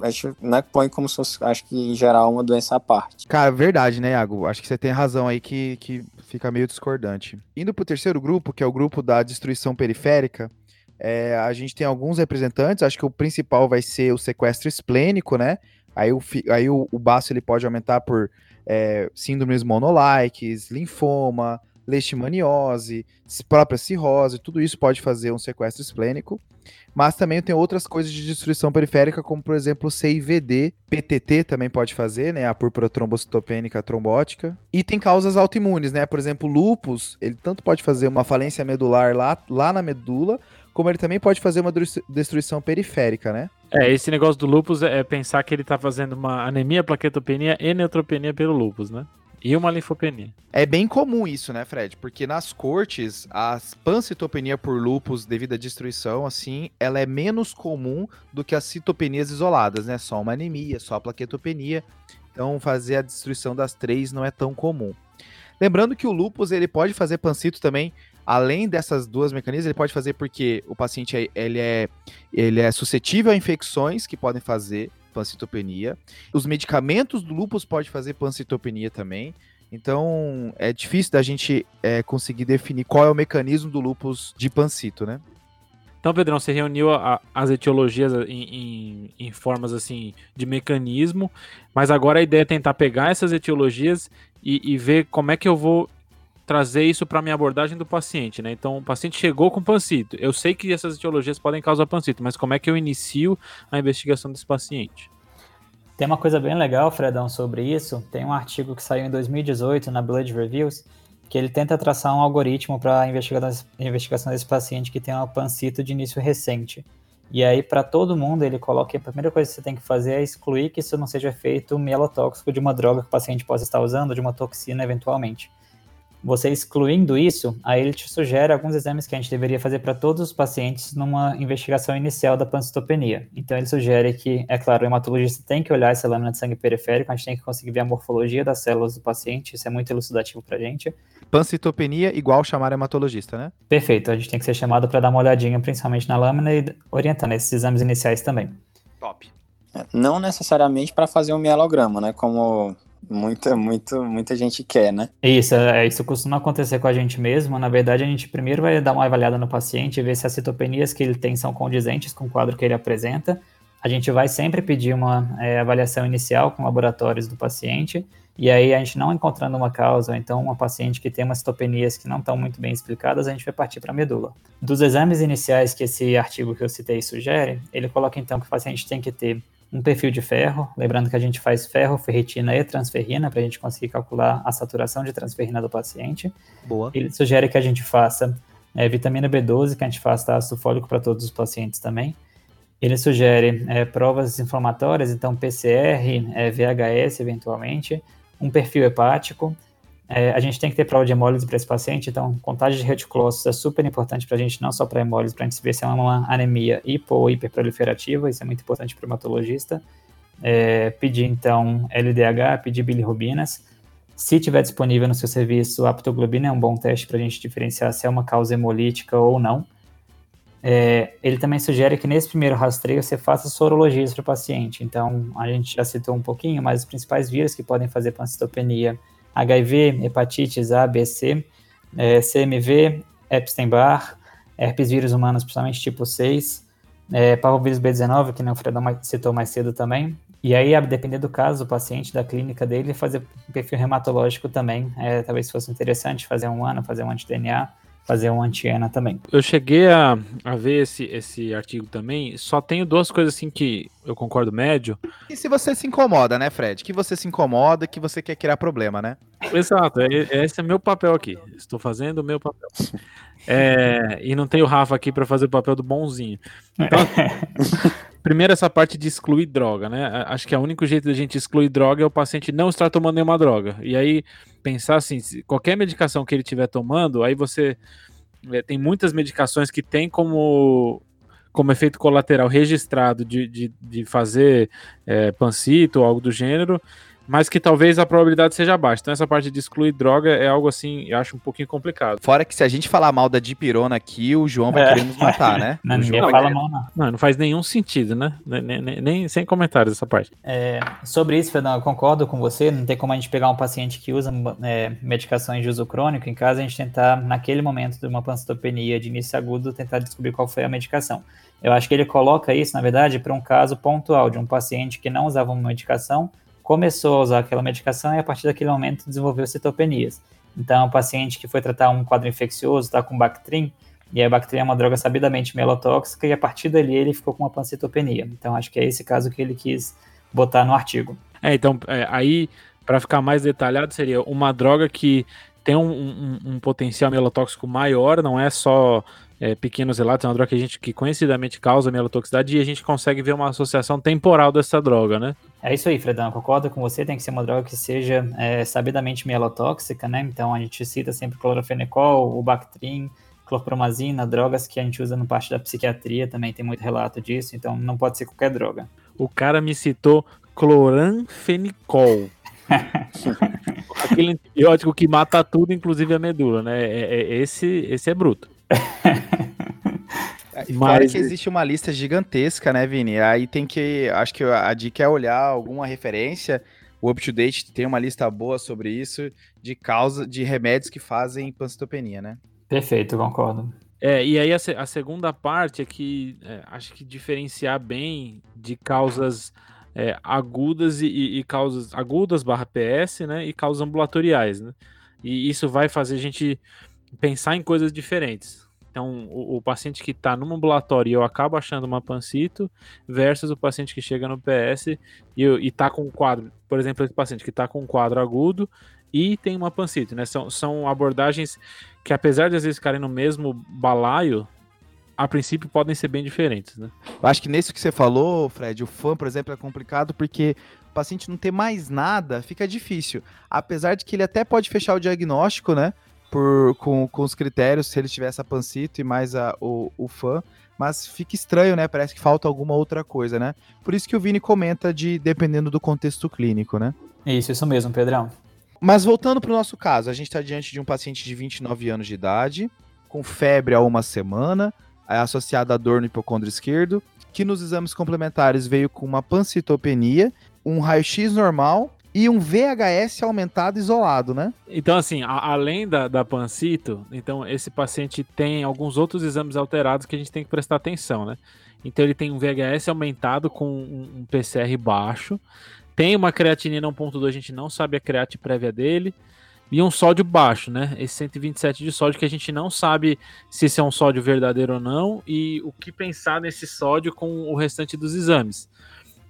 a gente né, põe como se fosse, acho que em geral, uma doença à parte. Cara, verdade, né, Iago? Acho que você tem razão aí que, que fica meio discordante. Indo pro terceiro grupo, que é o grupo da destruição periférica, é, a gente tem alguns representantes, acho que o principal vai ser o sequestro esplênico, né? Aí o, aí o, o baço ele pode aumentar por é, síndromes monolikes, linfoma, leishmaniose, própria cirrose, tudo isso pode fazer um sequestro esplênico. Mas também tem outras coisas de destruição periférica, como por exemplo CIVD, PTT também pode fazer, né? A púrpura trombocitopênica trombótica. E tem causas autoimunes, né? Por exemplo, lupus, ele tanto pode fazer uma falência medular lá, lá na medula, como ele também pode fazer uma destruição periférica, né? É, esse negócio do lupus é pensar que ele tá fazendo uma anemia, plaquetopenia e neutropenia pelo lupus, né? E uma linfopenia. É bem comum isso, né, Fred? Porque nas cortes, a pancitopenia por lúpus devido à destruição, assim, ela é menos comum do que as citopenias isoladas, né? Só uma anemia, só a plaquetopenia. Então, fazer a destruição das três não é tão comum. Lembrando que o lúpus, ele pode fazer pancito também, além dessas duas mecanismos, ele pode fazer porque o paciente ele é, ele é suscetível a infecções que podem fazer pancitopenia. Os medicamentos do lúpus podem fazer pancitopenia também. Então, é difícil da gente é, conseguir definir qual é o mecanismo do lúpus de pancito, né? Então, Pedrão, você reuniu a, as etiologias em, em, em, formas assim de mecanismo, mas agora a ideia é tentar pegar essas etiologias e, e ver como é que eu vou trazer isso para minha abordagem do paciente, né? Então, o paciente chegou com pancito. Eu sei que essas etiologias podem causar pancito, mas como é que eu inicio a investigação desse paciente? Tem uma coisa bem legal, Fredão, sobre isso. Tem um artigo que saiu em 2018 na Blood Reviews que ele tenta traçar um algoritmo para investigação desse paciente que tem uma pancito de início recente. E aí, para todo mundo, ele coloca que a primeira coisa que você tem que fazer é excluir que isso não seja efeito mielotóxico de uma droga que o paciente possa estar usando, de uma toxina eventualmente. Você excluindo isso, aí ele te sugere alguns exames que a gente deveria fazer para todos os pacientes numa investigação inicial da pancitopenia. Então ele sugere que, é claro, o hematologista tem que olhar essa lâmina de sangue periférico, a gente tem que conseguir ver a morfologia das células do paciente, isso é muito elucidativo para a gente. Pancitopenia igual chamar hematologista, né? Perfeito, a gente tem que ser chamado para dar uma olhadinha, principalmente na lâmina e orientando esses exames iniciais também. Top. Não necessariamente para fazer um mielograma, né? Como Muita, muito, muita gente quer, né? Isso, é, isso costuma acontecer com a gente mesmo. Na verdade, a gente primeiro vai dar uma avaliada no paciente, ver se as citopenias que ele tem são condizentes com o quadro que ele apresenta. A gente vai sempre pedir uma é, avaliação inicial com laboratórios do paciente, e aí a gente não encontrando uma causa, ou então uma paciente que tem umas citopenias que não estão muito bem explicadas, a gente vai partir para a medula. Dos exames iniciais que esse artigo que eu citei sugere, ele coloca então que o paciente tem que ter um perfil de ferro, lembrando que a gente faz ferro, ferritina e transferrina para a gente conseguir calcular a saturação de transferrina do paciente. Boa. Ele sugere que a gente faça é, vitamina B12, que a gente faça ácido fólico para todos os pacientes também. Ele sugere é, provas inflamatórias, então PCR, é, VHS eventualmente, um perfil hepático, é, a gente tem que ter prova de hemólise para esse paciente, então contagem de reticulócitos é super importante para a gente, não só para hemólise, para a gente ver se é uma anemia hipo ou hiperproliferativa, isso é muito importante para o hematologista. É, pedir então LDH, pedir bilirrubinas. Se tiver disponível no seu serviço, a aptoglobina é um bom teste para a gente diferenciar se é uma causa hemolítica ou não. É, ele também sugere que nesse primeiro rastreio você faça sorologias para o paciente. Então, a gente já citou um pouquinho, mas os principais vírus que podem fazer pancitopenia HIV, hepatites A, B, C, é, CMV, Epstein-Barr, herpes vírus humanos, principalmente tipo 6, é, parvovírus B19, que o Fredão citou mais cedo também. E aí, a depender do caso do paciente, da clínica dele, fazer perfil hematológico também. É, talvez fosse interessante fazer um ano, fazer um anti-DNA fazer um anti-ENA também. Eu cheguei a, a ver esse, esse artigo também, só tenho duas coisas assim que eu concordo médio. E se você se incomoda, né, Fred? Que você se incomoda, que você quer criar problema, né? Exato, é, esse é meu papel aqui. Estou fazendo o meu papel. É, e não tem o Rafa aqui para fazer o papel do bonzinho. Então, [laughs] primeiro essa parte de excluir droga, né? Acho que é o único jeito da gente excluir droga é o paciente não estar tomando nenhuma droga. E aí pensar assim, qualquer medicação que ele estiver tomando, aí você é, tem muitas medicações que tem como como efeito colateral registrado de, de, de fazer é, pancito ou algo do gênero, mas que talvez a probabilidade seja baixa. Então essa parte de excluir droga é algo assim, eu acho um pouquinho complicado. Fora que se a gente falar mal da dipirona aqui, o João vai é. querer nos matar, né? [laughs] Não, ninguém João... fala mal, não. não. Não, faz nenhum sentido, né? Nem, nem, nem sem comentários essa parte. É, sobre isso, Fernando, eu concordo com você. Não tem como a gente pegar um paciente que usa é, medicações de uso crônico em casa, a gente tentar, naquele momento de uma pancitopenia de início agudo, tentar descobrir qual foi a medicação. Eu acho que ele coloca isso, na verdade, para um caso pontual de um paciente que não usava uma medicação, começou a usar aquela medicação e a partir daquele momento desenvolveu citopenias. Então, o paciente que foi tratar um quadro infeccioso, está com Bactrim, e a Bactrim é uma droga sabidamente melotóxica, e a partir dali ele ficou com uma pancitopenia. Então, acho que é esse caso que ele quis botar no artigo. É, então, é, aí, para ficar mais detalhado, seria uma droga que tem um, um, um potencial melotóxico maior, não é só é, pequenos relatos, é uma droga que a gente que conhecidamente causa mielotoxicidade e a gente consegue ver uma associação temporal dessa droga, né? É isso aí, Fredão, concordo com você, tem que ser uma droga que seja é, sabidamente mielotóxica, né? Então a gente cita sempre clorofenicol, o Bactrim, clorpromazina, drogas que a gente usa no parte da psiquiatria, também tem muito relato disso, então não pode ser qualquer droga. O cara me citou cloranfenicol. [laughs] Aquele antibiótico que mata tudo, inclusive a medula, né? É, é, esse, esse é bruto. [laughs] E Mas que existe uma lista gigantesca, né, Vini? Aí tem que. Acho que a dica é olhar alguma referência. O UpToDate tem uma lista boa sobre isso, de causa de remédios que fazem pancitopenia, né? Perfeito, concordo. É, e aí a, a segunda parte é que é, acho que diferenciar bem de causas é, agudas e, e, causas agudas barra PS, né? E causas ambulatoriais, né? E isso vai fazer a gente pensar em coisas diferentes. Então, o, o paciente que está no ambulatório e eu acabo achando uma pancito, versus o paciente que chega no PS e, está com um quadro, por exemplo, esse paciente que está com um quadro agudo e tem uma pancito, né? São, são abordagens que, apesar de às vezes ficarem no mesmo balaio, a princípio podem ser bem diferentes, né? Eu acho que nesse que você falou, Fred, o fã, por exemplo, é complicado porque o paciente não ter mais nada fica difícil. Apesar de que ele até pode fechar o diagnóstico, né? Por, com, com os critérios, se ele tiver essa pancito e mais a, o, o fã, mas fica estranho, né? Parece que falta alguma outra coisa, né? Por isso que o Vini comenta de dependendo do contexto clínico, né? Isso, isso mesmo, Pedrão. Mas voltando para o nosso caso, a gente está diante de um paciente de 29 anos de idade, com febre há uma semana, associada a dor no hipocôndrio esquerdo, que nos exames complementares veio com uma pancitopenia, um raio-x normal e um VHS aumentado isolado, né? Então, assim, a, além da, da pancito, então esse paciente tem alguns outros exames alterados que a gente tem que prestar atenção, né? Então ele tem um VHS aumentado com um, um PCR baixo, tem uma creatinina 1.2, a gente não sabe a create prévia dele, e um sódio baixo, né? Esse 127 de sódio que a gente não sabe se esse é um sódio verdadeiro ou não, e o que pensar nesse sódio com o restante dos exames.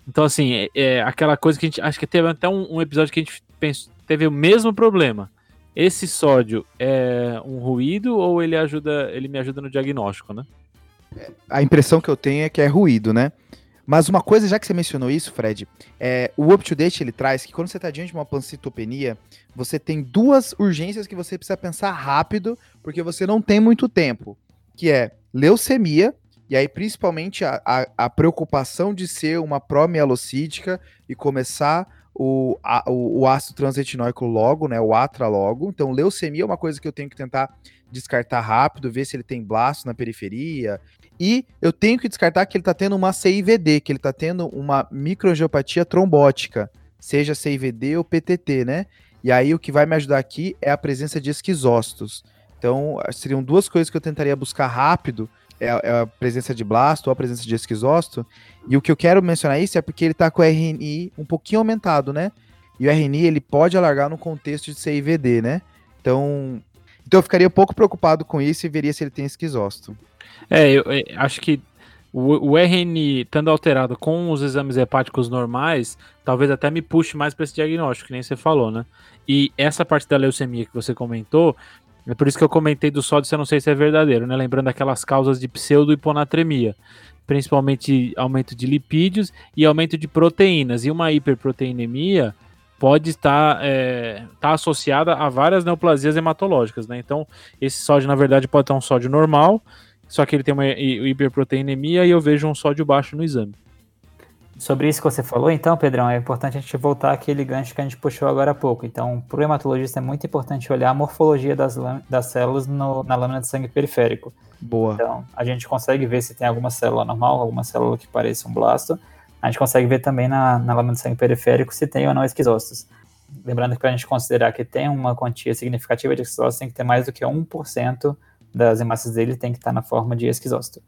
Então, assim, é, é, aquela coisa que a gente. Acho que teve até um, um episódio que a gente pensou, teve o mesmo problema. Esse sódio é um ruído ou ele ajuda, ele me ajuda no diagnóstico, né? A impressão que eu tenho é que é ruído, né? Mas uma coisa, já que você mencionou isso, Fred, é, o up-to-date ele traz que quando você está diante de uma pancitopenia, você tem duas urgências que você precisa pensar rápido, porque você não tem muito tempo, que é leucemia e aí, principalmente, a, a, a preocupação de ser uma pró-mielocítica e começar o, a, o, o, ácido transetinóico logo, né? O ATRA logo. Então, leucemia é uma coisa que eu tenho que tentar descartar rápido, ver se ele tem blasto na periferia. E eu tenho que descartar que ele está tendo uma CIVD, que ele está tendo uma microangiopatia trombótica, seja CIVD ou PTT, né? E aí o que vai me ajudar aqui é a presença de esquizócitos. Então, seriam duas coisas que eu tentaria buscar rápido é, é a presença de blasto ou a presença de esquizócito. E o que eu quero mencionar isso é porque ele está com o RNI um pouquinho aumentado, né? E o RNI ele pode alargar no contexto de CIVD, né? Então, então eu ficaria pouco preocupado com isso e veria se ele tem esquizócito. É, eu, eu acho que o, o, RNI estando alterado com os exames hepáticos normais, talvez até me puxe mais para esse diagnóstico, que nem você falou, né? E essa parte da leucemia que você comentou, é por isso que eu comentei do sódio, eu não sei se é verdadeiro, né? Lembrando aquelas causas de pseudo-hiponatremia, principalmente aumento de lipídios e aumento de proteínas. E uma hiperproteinemia pode estar é, tá associada a várias neoplasias hematológicas, né? Então, esse sódio, na verdade, pode estar um sódio normal, só que ele tem uma hiperproteinemia e eu vejo um sódio baixo no exame. Sobre isso que você falou, então, Pedrão, é importante a gente voltar àquele gancho que a gente puxou agora há pouco. Então, para o hematologista é muito importante olhar a morfologia das, das células no, na lâmina de sangue periférico. Boa. Então, a gente consegue ver se tem alguma célula normal, alguma célula que pareça um blasto. A gente consegue ver também na, na lâmina de sangue periférico se tem ou não esquizócitos. Lembrando que para a gente considerar que tem uma quantia significativa de esquizócitos, tem que ter mais do que 1% das hemácias dele tem que estar na forma de esquizócito.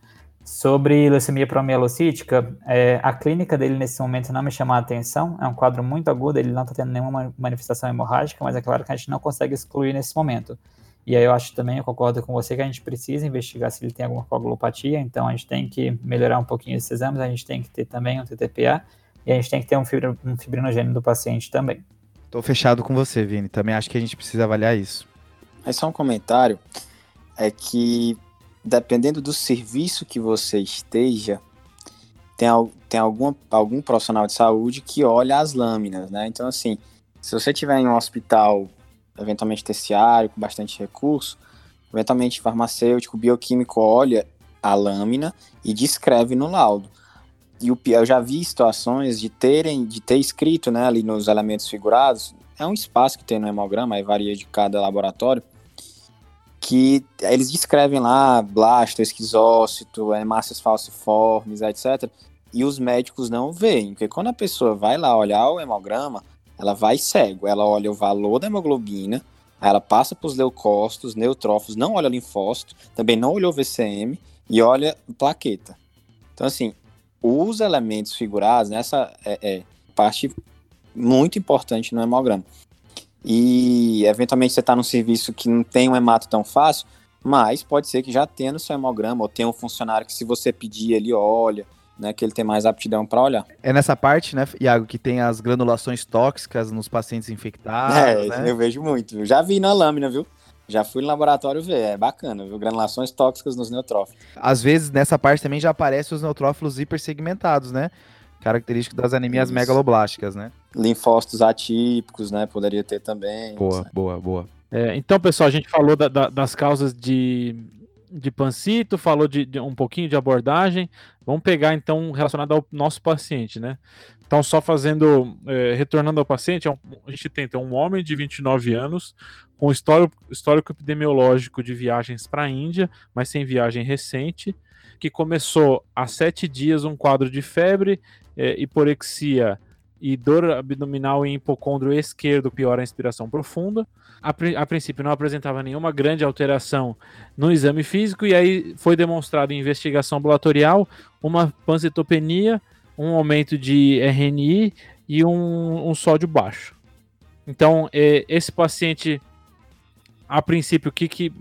Sobre leucemia promielocítica, é, a clínica dele nesse momento não me chama a atenção, é um quadro muito agudo, ele não está tendo nenhuma manifestação hemorrágica, mas é claro que a gente não consegue excluir nesse momento. E aí eu acho também, eu concordo com você, que a gente precisa investigar se ele tem alguma coagulopatia, então a gente tem que melhorar um pouquinho esses exames, a gente tem que ter também um TTPA, e a gente tem que ter um, fibro, um fibrinogênio do paciente também. Estou fechado com você, Vini, também acho que a gente precisa avaliar isso. É só um comentário, é que dependendo do serviço que você esteja, tem, tem alguma, algum profissional de saúde que olha as lâminas, né? Então, assim, se você tiver em um hospital, eventualmente terciário, com bastante recurso, eventualmente farmacêutico, bioquímico olha a lâmina e descreve no laudo. E o, eu já vi situações de terem, de ter escrito, né, ali nos elementos figurados, é um espaço que tem no hemograma, aí varia de cada laboratório, que eles descrevem lá blasto, esquizócito, hemácias falciformes, etc. E os médicos não veem, porque quando a pessoa vai lá olhar o hemograma, ela vai cego, ela olha o valor da hemoglobina, Aí ela passa para os leucócitos, neutrófilos, não olha linfócito, também não olhou VCM e olha plaqueta. Então, assim, os elementos figurados, nessa é, é parte muito importante no hemograma. E, eventualmente, você está num serviço que não tem um hemato tão fácil, mas pode ser que já tenha no seu hemograma, ou tenha um funcionário que, se você pedir, ele olha, né, que ele tem mais aptidão para olhar. É nessa parte, né, Iago, que tem as granulações tóxicas nos pacientes infectados. É, né? eu vejo muito. Viu? Já vi na lâmina, viu? Já fui no laboratório ver, é bacana, viu? Granulações tóxicas nos neutrófilos. Às vezes, nessa parte também já aparecem os neutrófilos hipersegmentados, né? Característico das anemias Isso. megaloblásticas, né? Linfócitos atípicos, né? Poderia ter também. Boa, né? boa, boa. É, então, pessoal, a gente falou da, da, das causas de, de pancito, falou de, de, um pouquinho de abordagem. Vamos pegar então relacionado ao nosso paciente, né? Então, só fazendo, é, retornando ao paciente, é a gente tem então um homem de 29 anos com histórico, histórico epidemiológico de viagens para a Índia, mas sem viagem recente, que começou há sete dias um quadro de febre, é, hiporexia e dor abdominal em hipocôndrio esquerdo piora a inspiração profunda. A, a, princípio não apresentava nenhuma grande alteração no exame físico e aí foi demonstrado em investigação ambulatorial uma pancitopenia, um aumento de RNI e um, um sódio baixo. Então, é, esse paciente, a princípio, o que, que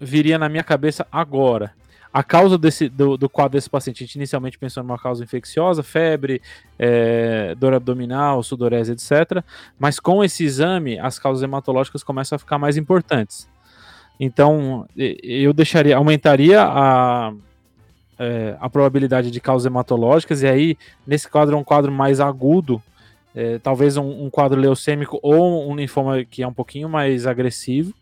viria na minha cabeça agora? A causa desse, do, do quadro desse paciente, a gente inicialmente pensou numa causa infecciosa, febre, é, dor abdominal, sudorese, etc. Mas com esse exame, as causas hematológicas começam a ficar mais importantes. Então, eu deixaria, aumentaria a, é, a probabilidade de causas hematológicas, e aí, nesse quadro, é um quadro mais agudo, é, talvez um, um, quadro leucêmico ou um linfoma que é um pouquinho mais agressivo.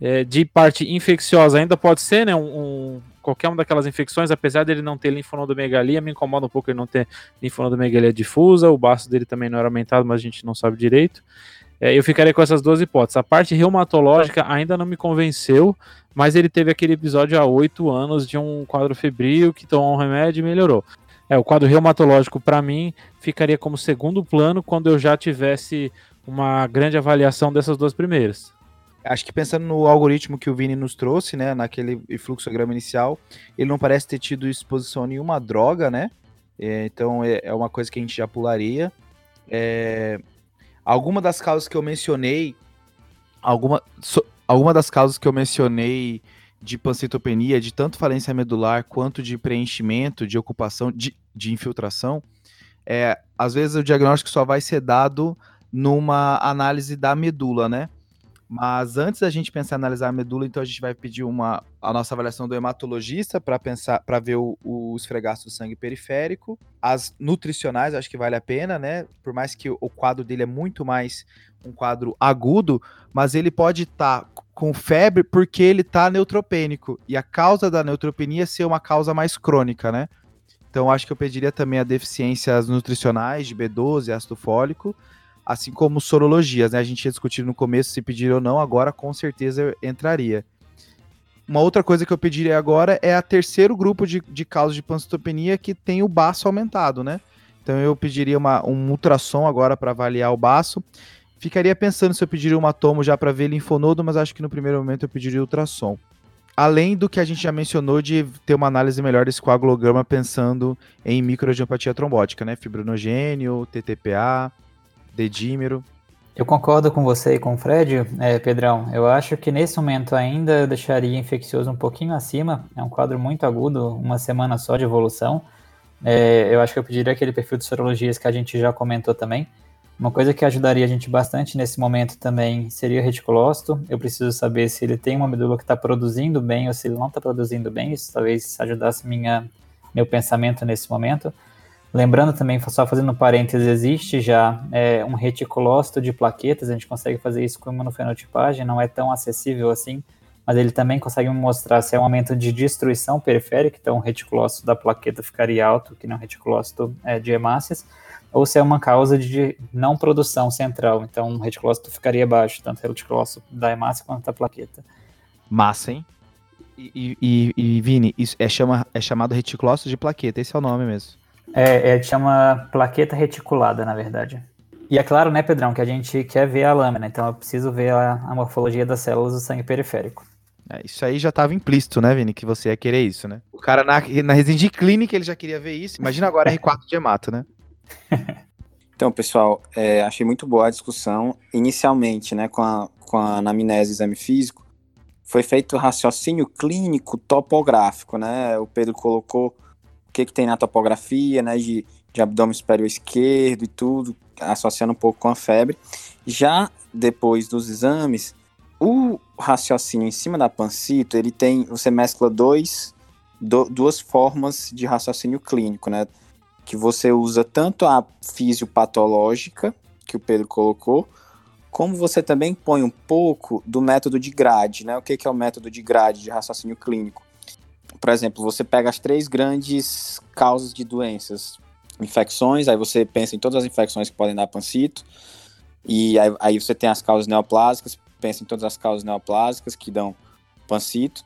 É, de parte infecciosa ainda pode ser, né, um, qualquer uma daquelas infecções, apesar dele não ter linfonodomegalia, me incomoda um pouco ele não ter linfonodomegalia difusa, o baço dele também não era aumentado, mas a gente não sabe direito. É, eu ficaria com essas duas hipóteses. A parte reumatológica ainda não me convenceu, mas ele teve aquele episódio há oito anos de um quadro febril que tomou um remédio e melhorou. É, o quadro reumatológico, para mim, ficaria como segundo plano quando eu já tivesse uma grande avaliação dessas duas primeiras. Acho que pensando no algoritmo que o Vini nos trouxe, né, naquele fluxograma inicial, ele não parece ter tido exposição a nenhuma droga, né? É, então é, é, uma coisa que a gente já pularia. É, alguma das causas que eu mencionei, alguma, so, alguma das causas que eu mencionei de pancitopenia, de tanto falência medular quanto de preenchimento, de ocupação, de, de infiltração, é, às vezes o diagnóstico só vai ser dado numa análise da medula, né? Mas antes da gente pensar em analisar a medula, então a gente vai pedir uma, a nossa avaliação do hematologista para pensar, para ver o, o esfregaço do sangue periférico. As nutricionais, acho que vale a pena, né? Por mais que o quadro dele é muito mais um quadro agudo, mas ele pode estar tá com febre porque ele está neutropênico. E a causa da neutropenia ser uma causa mais crônica, né? Então acho que eu pediria também a deficiências nutricionais de B12, ácido fólico assim como sorologias, né? A gente tinha discutido no começo se pedir ou não, agora com certeza entraria. Uma outra coisa que eu pediria agora é a terceiro grupo de, de causas de pancitopenia que tem o baço aumentado, né? Então eu pediria uma, um ultrassom agora para avaliar o baço. Ficaria pensando se eu pediria uma tomo já para ver linfonodo, mas acho que no primeiro momento eu pediria ultrassom. Além do que a gente já mencionou de ter uma análise melhor desse coagulograma pensando em microangiopatia trombótica, né? Fibrinogênio, TTPA, dedímero. Eu concordo com você e com o Fred, é, Pedrão. Eu acho que nesse momento ainda eu deixaria infeccioso um pouquinho acima. É um quadro muito agudo, uma semana só de evolução. É, eu acho que eu pediria aquele perfil de sorologias que a gente já comentou também. Uma coisa que ajudaria a gente bastante nesse momento também seria o reticulócito. Eu preciso saber se ele tem uma medula que está produzindo bem ou se ele não está produzindo bem. Isso talvez ajudasse minha, meu pensamento nesse momento. Lembrando também, só fazendo parênteses, existe já é, um reticulócito de plaquetas, a gente consegue fazer isso com imunofenotipagem, não é tão acessível assim, mas ele também consegue mostrar se é um aumento de destruição periférica, então o reticulócito da plaqueta ficaria alto, que não o reticulócito é, de hemácias, ou se é uma causa de não produção central, então o reticulócito ficaria baixo, tanto o reticulócito da hemácia quanto da plaqueta. Massa, hein? E, e, e Vini, isso é, chama, é chamado reticulócito de plaqueta, esse é o nome mesmo. É, é chama plaqueta reticulada, na verdade. E é claro, né, Pedrão, que a gente quer ver a lâmina, então eu preciso ver a, a morfologia das células do sangue periférico. É, isso aí já estava implícito, né, Vini, que você ia querer isso, né? O cara na, na Resident Clinic ele já queria ver isso. Imagina agora R4 de hemato, né? [laughs] Então, pessoal, é, achei muito boa a discussão. Inicialmente, né, com a, com a anamnese e exame físico, foi feito raciocínio clínico topográfico, né? O Pedro colocou o que, que tem na topografia, né, de, de abdômen superior esquerdo e tudo, associando um pouco com a febre. Já depois dos exames, o raciocínio em cima da pancito, ele tem, você mescla dois, do, duas formas de raciocínio clínico, né? Que você usa tanto a fisiopatológica, que o Pedro colocou, como você também põe um pouco do método de grade, né? O que, que é o método de grade de raciocínio clínico? Por exemplo, você pega as três grandes causas de doenças, infecções, aí você pensa em todas as infecções que podem dar pancito, e aí, aí você tem as causas neoplásicas, pensa em todas as causas neoplásicas que dão pancito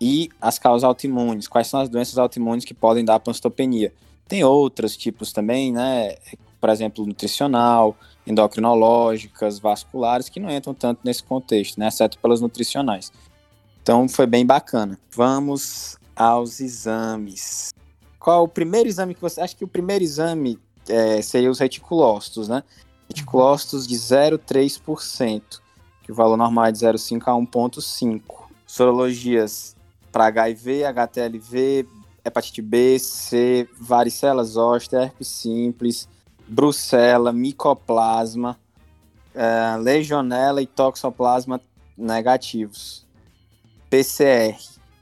e as causas autoimunes. Quais são as doenças autoimunes que podem dar pancitopenia? Tem outros tipos também, né? Por exemplo, nutricional, endocrinológicas, vasculares, que não entram tanto nesse contexto, né? Exceto pelas nutricionais. Então foi bem bacana. Vamos aos exames. Qual o primeiro exame que você. Acho que o primeiro exame é, seria os reticulócitos, né? Reticulócitos de 0,3% que o valor normal é de 0,5 a 1,5. Sorologias para HIV, HTLV, hepatite B, C, varicela zoster, herpes simples, brucela, micoplasma, uh, legionela e toxoplasma negativos. PCR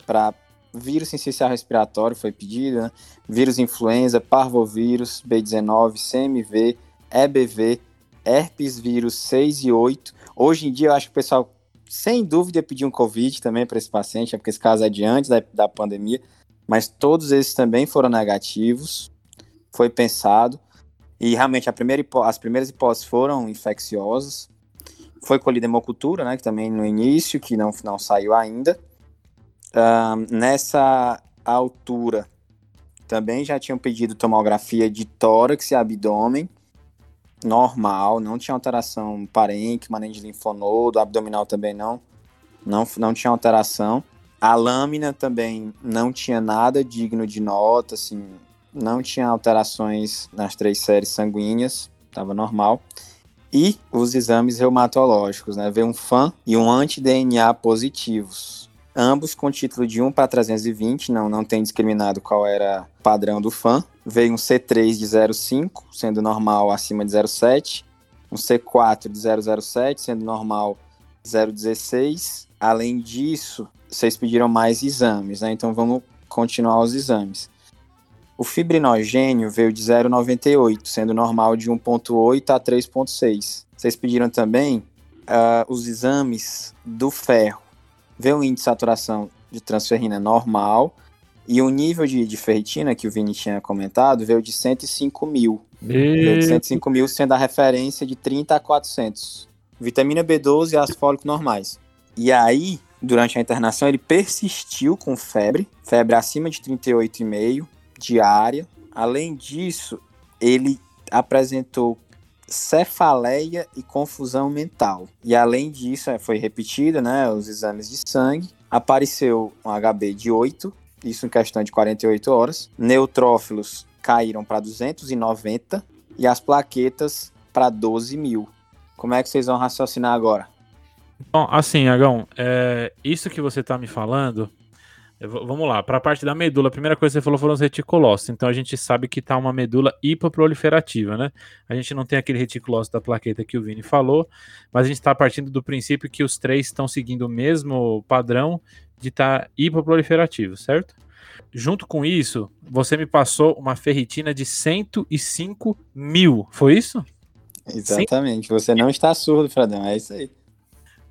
para vírus sincicial respiratório foi pedido, né? vírus influenza, parvovírus, B19, CMV, EBV, herpes vírus 6 e 8. Hoje em dia, eu acho que o pessoal, sem dúvida, pediu um Covid também para esse paciente, é porque esse caso é de antes da, da pandemia, mas todos esses também foram negativos, foi pensado, e realmente primeira, as primeiras hipóteses foram infecciosas. Foi colhida hemocultura, né, que também no início, que não, não saiu ainda. Nessa altura, também já tinham pedido tomografia de tórax e abdômen, normal, não tinha alteração parênquima, nem de linfonodo, abdominal também não, não, não tinha alteração. A lâmina também não tinha nada digno de nota, assim, não tinha alterações nas três séries sanguíneas, estava normal. E os exames reumatológicos, né? Veio um FAM e um anti-DNA positivos ambos com título de 1 para 320, não, não tem discriminado qual era o padrão do fã. Veio um C3 de 0,5, sendo normal acima de 0,7, um C4 de 0,07, sendo normal 0,16. Além disso, vocês pediram mais exames, né? Então vamos continuar os exames. O fibrinogênio veio de 0,98, sendo normal de 1,8 a 3,6. Vocês pediram também uh, os exames do ferro vê um índice de saturação de transferrina normal e o nível de, de ferritina, que o Vini tinha comentado, veio de 105 mil. E... Veio de 105 mil sendo a referência de 30 a 400. Vitamina B12 e ácido fólico normais. E aí, durante a internação, ele persistiu com febre, febre acima de 38,5 diária. Além disso, ele apresentou cefaleia e confusão mental. E além disso, é, foi repetida, né, os exames de sangue, apareceu um HB de 8, isso em questão de 48 horas. Neutrófilos caíram para 290 e as plaquetas para 12 mil. Como é que vocês vão raciocinar agora? Bom, assim, Agão, é, isso que você está me falando Vamos lá, para a parte da medula, a primeira coisa que você falou foram os reticulócitos. Então a gente sabe que está uma medula hipoproliferativa, né? A gente não tem aquele reticulócito da plaqueta que o Vini falou, mas a gente está partindo do princípio que os três estão seguindo o mesmo padrão de estar tá hipoproliferativo, certo? Junto com isso, você me passou uma ferritina de 105 mil, foi isso? Exatamente, você não está surdo, Fradão, é isso aí.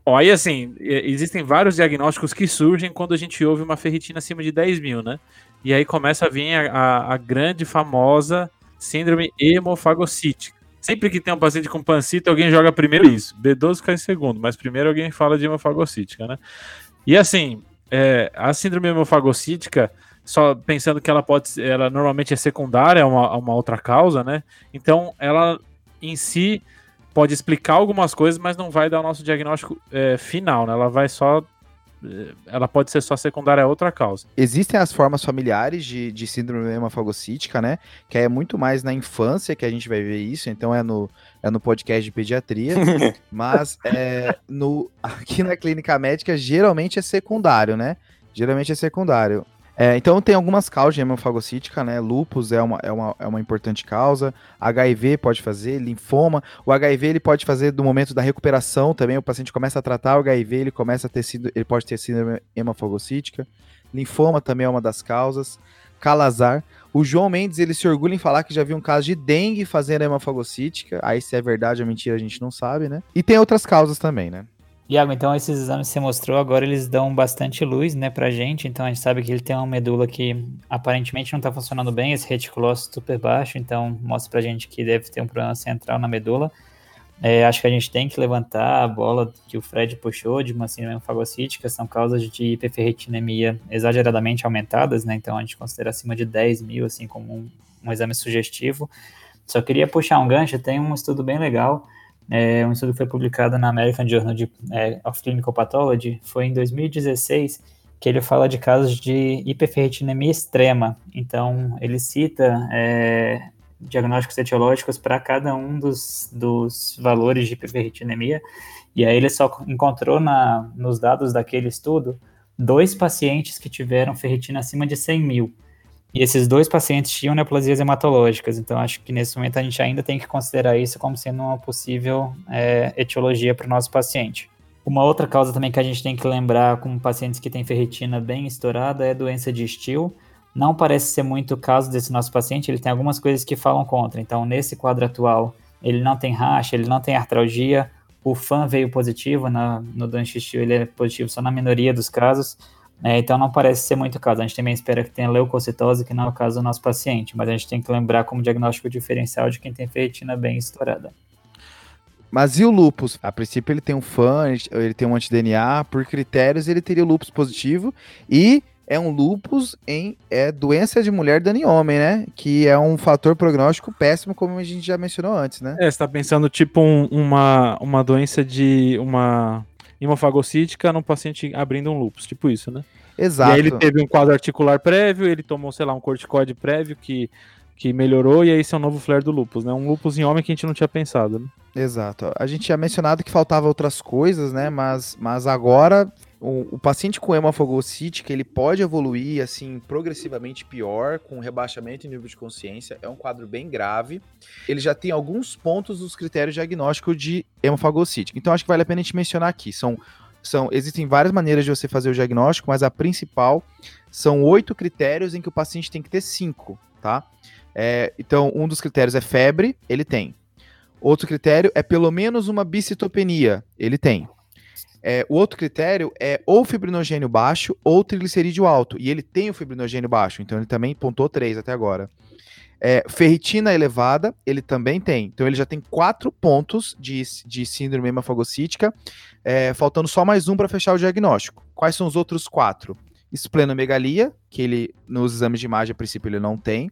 Ó, assim, existem vários diagnósticos que surgem quando a gente ouve uma ferritina acima de 10 mil, né? E aí começa a vir a, a, a grande, famosa síndrome hemofagocítica. Sempre que tem um paciente com pancita, alguém joga primeiro isso. B12 cai em segundo, mas primeiro alguém fala de hemofagocítica, né? E assim, é, a síndrome hemofagocítica, só pensando que ela pode, ela normalmente é secundária a uma, a uma outra causa, né? Então, ela em si pode explicar algumas coisas, mas não vai dar o nosso diagnóstico é, final, né? Ela vai só ela pode ser só secundária a outra causa. Existem as formas familiares de, de síndrome hemafagocítica, né? Que é muito mais na infância que a gente vai ver isso, então é no, é no podcast de pediatria. [laughs] mas é, no, aqui na clínica médica geralmente é secundário, né? Geralmente é secundário. É, então tem algumas causas de hemofagocítica, né? Lupus é uma, é, uma, é uma importante causa, HIV pode fazer, linfoma. O HIV ele pode fazer do momento da recuperação também, o paciente começa a tratar o HIV, ele começa a ter sido, ele pode ter síndrome hemofagocítica. Linfoma também é uma das causas. Calazar. O João Mendes ele se orgulha em falar que já viu um caso de dengue fazendo hemofagocítica. Aí se é verdade ou mentira a gente não sabe, né? E tem outras causas também, né? Iago, então esses exames que você mostrou agora eles dão bastante luz, né, pra gente. Então a gente sabe que ele tem uma medula que aparentemente não tá funcionando bem, esse reticulócito super baixo, então mostra pra gente que deve ter um problema central na medula. É, acho que a gente tem que levantar a bola que o Fred puxou de uma síndrome fagocítica, são causas de hiperferritinemia exageradamente aumentadas, né? Então a gente considera acima de 10 mil, assim, como um, um exame sugestivo. Só queria puxar um gancho, tem um estudo bem legal é, um estudo que foi publicado na American Journal é, of Clinical Pathology, foi em 2016, que ele fala de casos de hiperferritinemia extrema. Então, ele cita é, diagnósticos etiológicos para cada um dos, dos valores de hiperferritinemia, e aí ele só encontrou na, nos dados daquele estudo dois pacientes que tiveram ferritina acima de 100 mil. E esses dois pacientes tinham neoplasias hematológicas, então acho que nesse momento a gente ainda tem que considerar isso como sendo uma possível é, etiologia para o nosso paciente. Uma outra causa também que a gente tem que lembrar com pacientes que têm ferritina bem estourada é doença de Still. Não parece ser muito o caso desse nosso paciente, ele tem algumas coisas que falam contra. Então, nesse quadro atual, ele não tem racha, ele não tem artralgia, o FAN veio positivo na, no doença de Still, ele é positivo só na minoria dos casos. É, então não parece ser muito o caso. A gente também espera que tenha leucocitose, que não é o caso do nosso paciente, mas a gente tem que lembrar como diagnóstico diferencial de quem tem ferritina bem estourada. Mas e o lupus? A princípio ele tem um FAN, ele tem um anti-DNA, por critérios ele teria o lupus positivo e é um lupus em é doença de mulher dando em homem, né? Que é um fator prognóstico péssimo, como a gente já mencionou antes, né? É, você tá pensando tipo um, uma, uma doença de uma hemofagocítica num paciente abrindo um lupus, tipo isso, né? Exato. E aí ele teve um quadro articular prévio, ele tomou, sei lá, um corticoide prévio que, que melhorou, e aí esse é o novo flare do lupus, né? Um lupus em homem que a gente não tinha pensado, né? Exato. A gente tinha mencionado que faltava outras coisas, né? Mas, mas agora o, o, paciente com hemofagocítica, ele pode evoluir, assim, progressivamente pior, com rebaixamento em nível de consciência. É um quadro bem grave. Ele já tem alguns pontos dos critérios diagnósticos de hemofagocítica. Então, acho que vale a pena a gente mencionar aqui. São, são, existem várias maneiras de você fazer o diagnóstico, mas a principal são oito critérios em que o paciente tem que ter cinco, tá? É, então, um dos critérios é febre, ele tem. Outro critério é pelo menos uma bicitopenia, ele tem. É, o outro critério é ou fibrinogênio baixo ou triglicerídeo alto. E ele tem o fibrinogênio baixo, então ele também pontou 3 até agora. É, ferritina elevada, ele também tem. Então ele já tem quatro pontos de, de síndrome hemafagocítica, é, faltando só mais um para fechar o diagnóstico. Quais são os outros quatro? Esplenomegalia, que ele nos exames de imagem a princípio ele não tem.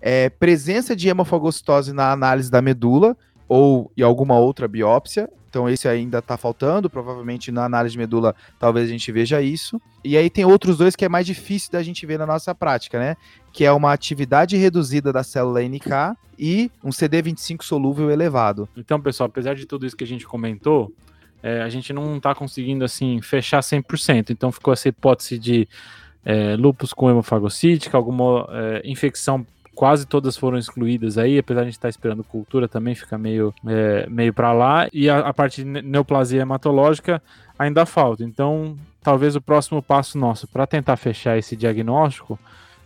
É, presença de hemofagocitose na análise da medula ou em alguma outra biópsia. Então esse ainda está faltando, provavelmente na análise de medula talvez a gente veja isso. E aí tem outros dois que é mais difícil da gente ver na nossa prática, né? Que é uma atividade reduzida da célula NK e um CD25 solúvel elevado. Então, pessoal, apesar de tudo isso que a gente comentou, é, a gente não está conseguindo assim fechar 100%. Então ficou essa hipótese de é, lupus com hemofagocítica, alguma é, infecção quase todas foram excluídas aí, apesar de a gente estar tá esperando cultura também, fica meio, é, meio para lá. E a, a, parte de neoplasia hematológica ainda falta. Então, talvez o próximo passo nosso para tentar fechar esse diagnóstico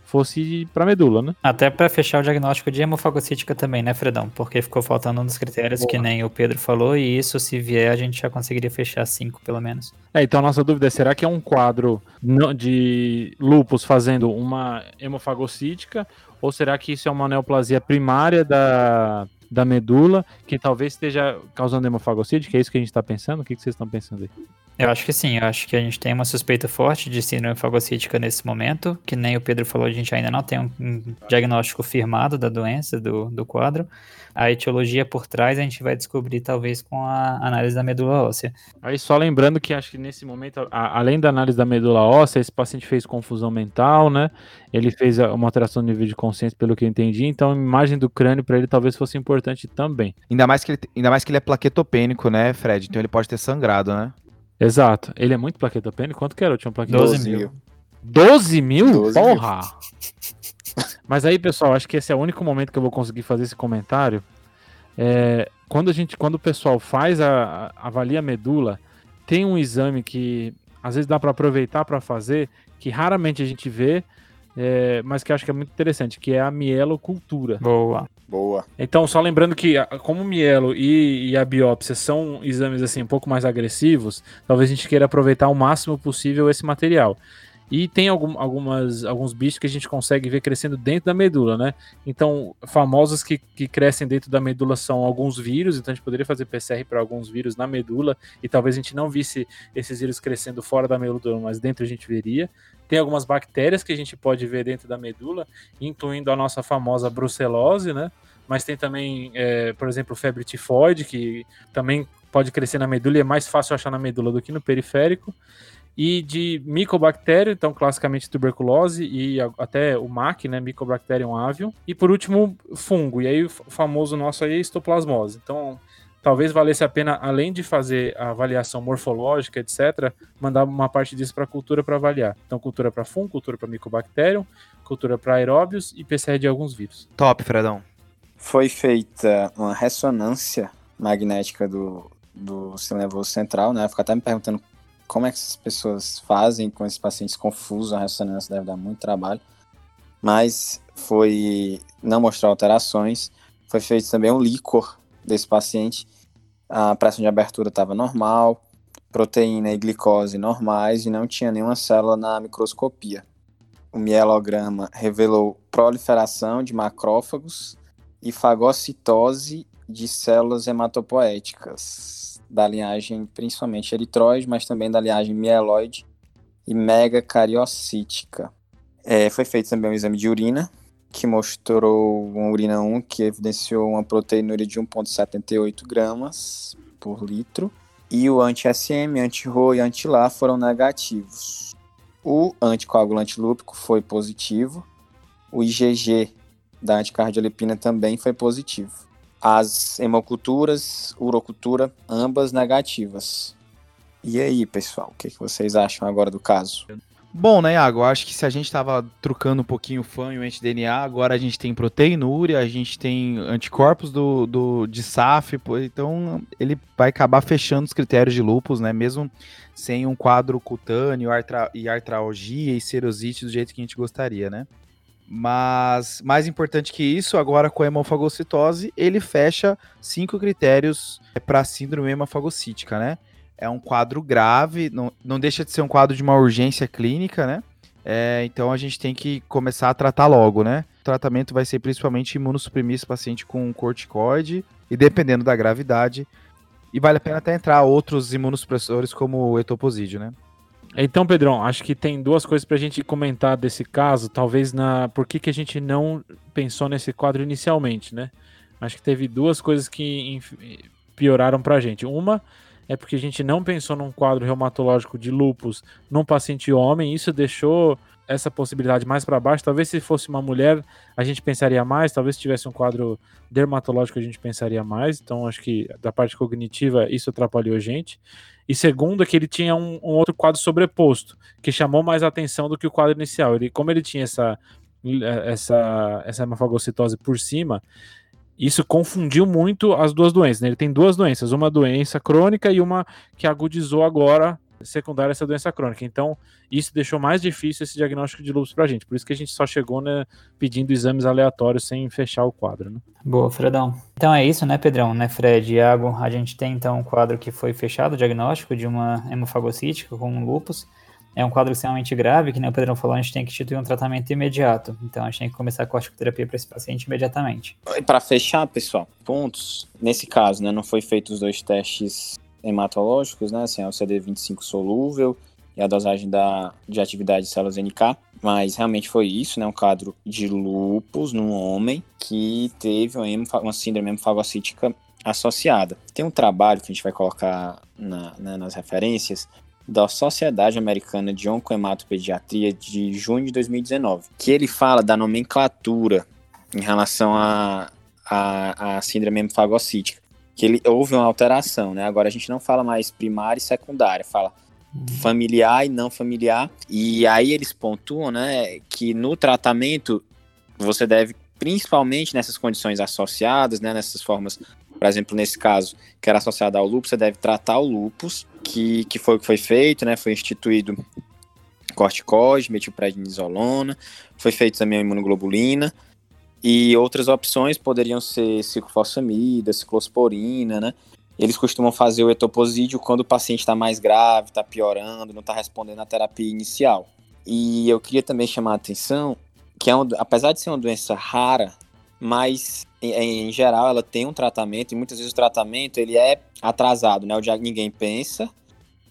fosse para medula, né? Até para fechar o diagnóstico de hemofagocítica também, né, Fredão? Porque ficou faltando um dos critérios Boa. que nem o Pedro falou, e isso, se vier, a gente já conseguiria fechar cinco, pelo menos. É, então a nossa dúvida é, será que é um quadro de lupus fazendo uma hemofagocítica ou será que isso é uma neoplasia primária da, da medula, que talvez esteja causando hemofagocídio? Que é isso que a gente está pensando? O que, que vocês estão pensando aí? Eu acho que sim, eu acho que a gente tem uma suspeita forte de síndrome fagocítica nesse momento, que nem o Pedro falou, a gente ainda não tem um, um diagnóstico firmado da doença, do, do quadro. A etiologia por trás a gente vai descobrir talvez com a análise da medula óssea. Aí só lembrando que acho que nesse momento, a, além da análise da medula óssea, esse paciente fez confusão mental, né? Ele fez uma alteração no nível de consciência, pelo que eu entendi, então a imagem do crânio para ele talvez fosse importante também. Ainda mais que ele, ainda mais que ele é plaquetopênico, né, Fred? Então ele pode ter sangrado, né? Exato. Ele é muito plaquetopênico? Quanto que era o último plaquetopênico? 12 mil. 12 mil? 12 Porra! Mil. [laughs] Mas aí, pessoal, acho que esse é o único momento que eu vou conseguir fazer esse comentário. É, quando a gente, quando o pessoal faz a, a avalia a medula, tem um exame que às vezes dá para aproveitar para fazer, que raramente a gente vê, é, mas que acho que é muito interessante, que é a mielocultura. Boa. Boa. Então, só lembrando que, como o mielo e, e, a biópsia são exames assim um pouco mais agressivos, talvez a gente queira aproveitar o máximo possível esse material. E tem algum, algumas, alguns bichos que a gente consegue ver crescendo dentro da medula, né? Então, famosos que, que crescem dentro da medula são alguns vírus, então a gente poderia fazer PCR para alguns vírus na medula, e talvez a gente não visse esses vírus crescendo fora da medula, mas dentro a gente veria. Tem algumas bactérias que a gente pode ver dentro da medula, incluindo a nossa famosa brucelose, né? Mas tem também, é, por exemplo, febre tifoide, que também pode crescer na medula e é mais fácil achar na medula do que no periférico e de micobactéria, então classicamente tuberculose e até o MAC, né, Mycobacterium avium, e por último fungo, e aí o famoso nosso aí é histoplasmose. Então, talvez valesse a pena, além de fazer a avaliação morfológica, etc., mandar uma parte disso para a cultura para avaliar. Então, cultura para fungo, cultura para micobacterium, cultura para aeróbios e PCR de alguns vírus. Top, Fredão. Foi feita uma ressonância magnética do, do sistema nervoso central, né? Fica até me perguntando como é que essas pessoas fazem com esses pacientes confusos, a ressonância deve dar muito trabalho. Mas foi não mostrar alterações. Foi feito também um líquor desse paciente. A pressão de abertura estava normal, proteína e glicose normais e não tinha nenhuma célula na microscopia. O mielograma revelou proliferação de macrófagos e fagocitose de células hematopoéticas da linhagem principalmente eritroide, mas também da linhagem mieloide e megacariocítica. É, foi feito também um exame de urina, que mostrou uma urina 1 que evidenciou uma proteinúria de 1,78 gramas por litro. E o anti-SM, anti-RO e anti-LA foram negativos. O anticoagulante lúpico foi positivo. O IgG da anticardiolipina também foi positivo. As hemoculturas, urocultura, ambas negativas. E aí, pessoal, o que, que vocês acham agora do caso? Bom, né, Iago? Acho que se a gente estava trocando um pouquinho o fã e o anti-DNA, agora a gente tem proteinúria, a gente tem anticorpos do, do, de SAF, então ele vai acabar fechando os critérios de lupus, né? Mesmo sem um quadro cutâneo artra, e artralgia e serosite do jeito que a gente gostaria, né? Mas mais importante que isso, agora com a hemofagocitose, ele fecha cinco critérios para síndrome hemofagocítica, né? É um quadro grave, não, não deixa de ser um quadro de uma urgência clínica, né? É, então a gente tem que começar a tratar logo, né? O tratamento vai ser principalmente imunossuprimir esse paciente com corticoide e dependendo da gravidade. E vale a pena até entrar outros imunossupressores como o etoposídeo, né? Então, Pedrão, acho que tem duas coisas para a gente comentar desse caso, talvez na por que, que a gente não pensou nesse quadro inicialmente, né? Acho que teve duas coisas que pioraram para a gente. Uma é porque a gente não pensou num quadro reumatológico de lupus num paciente homem, isso deixou essa possibilidade mais para baixo. Talvez se fosse uma mulher, a gente pensaria mais, talvez se tivesse um quadro dermatológico a gente pensaria mais. Então acho que da parte cognitiva isso atrapalhou a gente. E segundo, é que ele tinha um, um, outro quadro sobreposto, que chamou mais atenção do que o quadro inicial. Ele, como ele tinha essa, essa, essa hemafagocitose por cima, isso confundiu muito as duas doenças. Né? Ele tem duas doenças, uma doença crônica e uma que agudizou agora secundária essa doença crônica. Então, isso deixou mais difícil esse diagnóstico de lúpus para a gente. Por isso que a gente só chegou né, pedindo exames aleatórios sem fechar o quadro. Né? Boa, Fredão. Então é isso, né, Pedrão? Né, Fred, Iago, a gente tem então um quadro que foi fechado, o diagnóstico de uma hemofagocítica com lúpus. É um quadro extremamente grave, que nem o Pedrão falou, a gente tem que instituir um tratamento imediato. Então a gente tem que começar a corticoterapia para esse paciente imediatamente. Para fechar, pessoal, pontos. Nesse caso, né, não foi feito os dois testes hematológicos, né? Assim, é o CD25 solúvel e a dosagem da, de atividade de células NK. Mas realmente foi isso, né? Um quadro de lupus num homem que teve uma, uma síndrome hemofagocítica associada. Tem um trabalho que a gente vai colocar na, né, nas referências da Sociedade Americana de Oncohematopediatria de junho de 2019, que ele fala da nomenclatura em relação a, a, a síndrome hemofagocítica, que ele, houve uma alteração, né? Agora a gente não fala mais primária e secundária, fala familiar e não familiar, e aí eles pontuam, né, que no tratamento você deve, principalmente nessas condições associadas, né, nessas formas por exemplo, nesse caso, que era associado ao lúpus, você deve tratar o lúpus, que, que foi o que foi feito, né? Foi instituído corticóide, metilprednisolona, foi feito também a imunoglobulina, e outras opções poderiam ser ciclofosfamida, ciclosporina, né? Eles costumam fazer o etoposídeo quando o paciente está mais grave, está piorando, não está respondendo à terapia inicial. E eu queria também chamar a atenção que, é um, apesar de ser uma doença rara, mas em, em, geral ela tem um tratamento e muitas vezes o tratamento ele é atrasado, né? O ninguém pensa,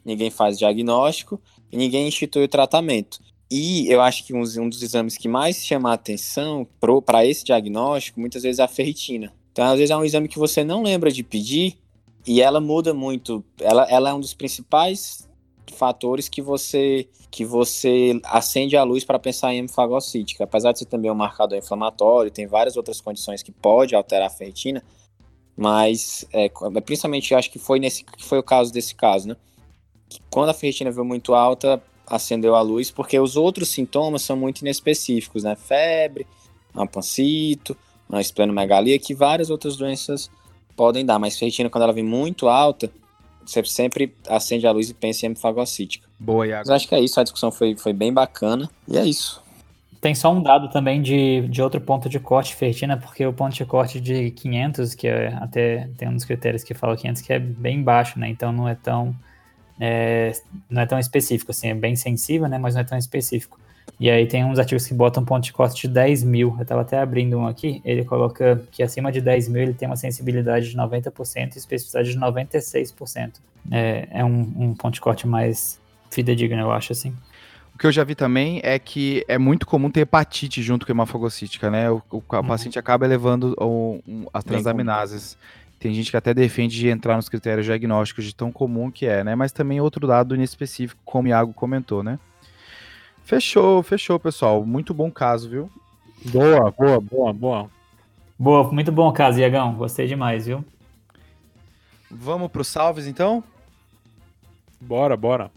ninguém faz diagnóstico e ninguém institui o tratamento. E eu acho que um, dos exames que mais chama a atenção para esse diagnóstico muitas vezes é a ferritina. Então, às vezes é um exame que você não lembra de pedir e ela muda muito. Ela, ela é um dos principais fatores que você que você acende a luz para pensar em hemofagocítica. Apesar de ser também um marcador inflamatório, tem várias outras condições que pode alterar a ferritina, mas é, principalmente acho que foi nesse que foi o caso desse caso, né? Quando a ferritina veio muito alta, acendeu a luz, porque os outros sintomas são muito inespecíficos, né? Febre, uma pancito, uma esplenomegalia, que várias outras doenças podem dar, mas ferritina quando ela vem muito alta, você sempre acende a luz e pensa em hemofagocítica. Boa, Iago. Mas acho que é isso, a discussão foi, foi bem bacana, e é isso. Tem só um dado também de, de outro ponto de corte fertina, porque o ponto de corte de 500, que é até tem um dos critérios que fala 500, que é bem baixo, né? Então não é tão é, não é tão específico, assim, é bem sensível, né? Mas não é tão específico. E aí tem uns artigos que botam ponto de corte de 10 mil. Eu estava até abrindo um aqui. Ele coloca que acima de 10 mil ele tem uma sensibilidade de 90% e especificidade de 96%. É, é um, um ponto de corte mais fidedigno, eu acho, assim. O que eu já vi também é que é muito comum ter hepatite junto com a hemafagocítica, né? O, o, o uhum. paciente acaba elevando o, um, as transaminases. Tem gente que até defende de entrar nos critérios diagnósticos de tão comum que é, né? Mas também outro dado inespecífico, como o Iago comentou, né? Fechou, fechou, pessoal. Muito bom caso, viu? Boa, boa, boa, boa. Boa, muito bom caso, Iagão. Gostei demais, viu? Vamos para os salves, então? Bora, bora.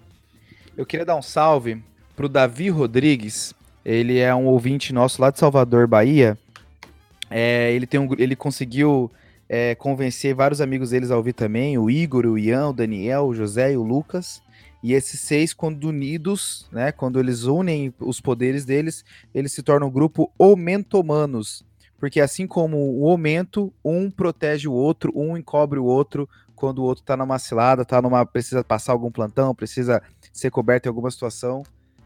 Eu queria dar um salve pro Davi Rodrigues. Ele é um ouvinte nosso lá de Salvador, Bahia. É, ele, tem um, ele conseguiu é, convencer vários amigos deles a ouvir também, o Igor, o Ian, o Daniel, o José e o Lucas. E esses seis, quando unidos, né, quando eles unem os poderes deles, eles se tornam o grupo Omentomanos. Porque assim como o aumento, um protege o outro, um encobre o outro quando o outro tá numa cilada, tá numa precisa passar algum plantão, precisa ser coberto em alguma situação.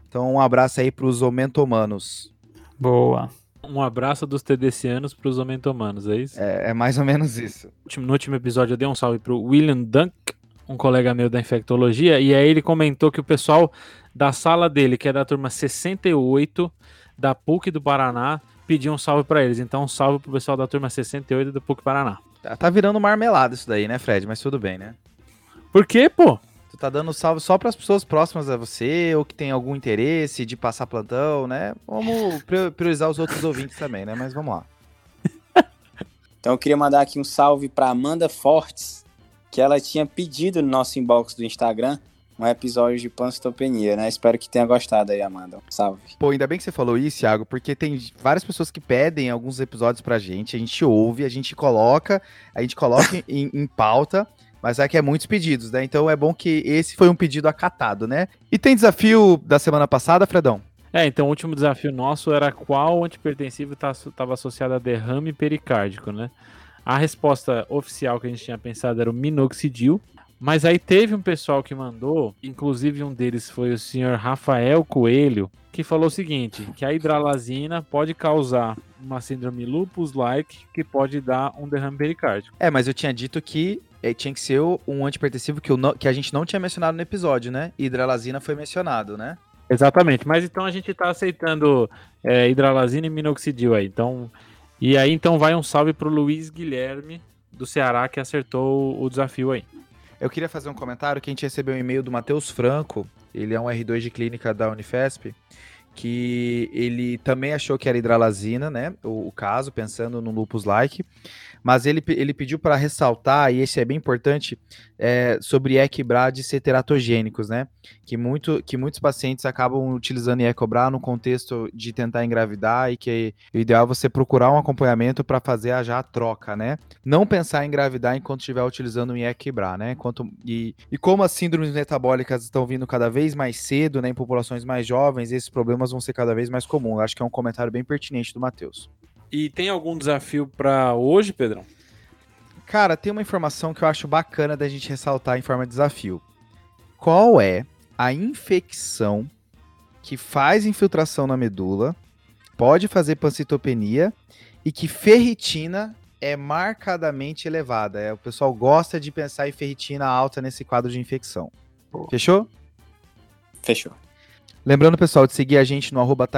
Então, um abraço aí para os omentomanos. Boa. Um abraço dos TDCanos para os omentomanos, é isso? É, é, mais ou menos isso. No último episódio eu dei um salve pro William Dunk, um colega meu da infectologia, e aí ele comentou que o pessoal da sala dele, que é da turma 68 da PUC do Paraná, pediu um salve para eles. Então, um salve pro pessoal da turma 68 do PUC Paraná. Tá, tá virando marmelada isso daí, né, Fred? Mas tudo bem, né? Por quê, pô? Tu tá dando salve só para as pessoas próximas a você ou que tem algum interesse de passar plantão, né? Vamos priorizar os outros ouvintes também, né? Mas vamos lá. [laughs] então eu queria mandar aqui um salve para Amanda Fortes, que ela tinha pedido no nosso inbox do Instagram um episódio de pancitopenia, né? Espero que tenha gostado aí, Amanda. Salve. Pô, ainda bem que você falou isso, Thiago, porque tem várias pessoas que pedem alguns episódios pra gente, a gente ouve, a gente coloca, a gente coloca em, em pauta, mas é que é muitos pedidos, né? Então é bom que esse foi um pedido acatado, né? E tem desafio da semana passada, Fredão? É, então o último desafio nosso era qual antipertensivo estava tá, associado a derrame pericárdico, né? A resposta oficial que a gente tinha pensado era o minoxidil, mas aí teve um pessoal que mandou, inclusive um deles foi o senhor Rafael Coelho, que falou o seguinte: que a hidralazina pode causar uma síndrome lupus-like que pode dar um derrame pericárdico. É, mas eu tinha dito que é, tinha que ser um antipertensivo que, não, que a gente não tinha mencionado no episódio, né? Hidralazina foi mencionado, né? Exatamente, mas então a gente está aceitando é, hidralazina e minoxidil aí. Então, e aí então vai um salve pro Luiz Guilherme do Ceará que acertou o desafio aí. Eu queria fazer um comentário que a gente recebeu um e-mail do Matheus Franco, ele é um R2 de clínica da Unifesp, que ele também achou que era hidralazina, né? O, o caso, pensando no lupus like, mas ele, ele pediu para ressaltar, e esse é bem importante, é, sobre equibrades teratogênicos, né? Que, muito, que muitos pacientes acabam utilizando Ecobra no contexto de tentar engravidar e que o ideal é você procurar um acompanhamento para fazer a já a troca, né? Não pensar em engravidar enquanto estiver utilizando o Equibra, né? Enquanto, e, e como as síndromes metabólicas estão vindo cada vez mais cedo, né, em populações mais jovens, esses problemas vão ser cada vez mais comuns. Acho que é um comentário bem pertinente do Matheus. E tem algum desafio para hoje, Pedrão? Cara, tem uma informação que eu acho bacana da gente ressaltar em forma de desafio. Qual é a infecção que faz infiltração na medula, pode fazer pancitopenia e que ferritina é marcadamente elevada? É, o pessoal gosta de pensar em ferritina alta nesse quadro de infecção. Fechou? Fechou. Lembrando, pessoal, de seguir a gente no arroba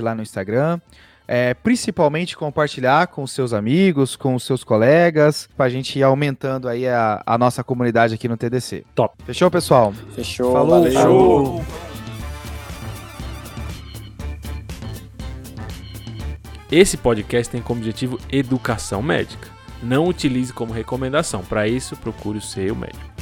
lá no Instagram. É, principalmente compartilhar com seus amigos, com os seus colegas, para a gente ir aumentando aí a, a, nossa comunidade aqui no TDC. Top. Fechou, pessoal? Fechou. Falou. Valeu. Falou. Esse podcast tem como objetivo educação médica. Não utilize como recomendação. Para isso, procure o seu médico.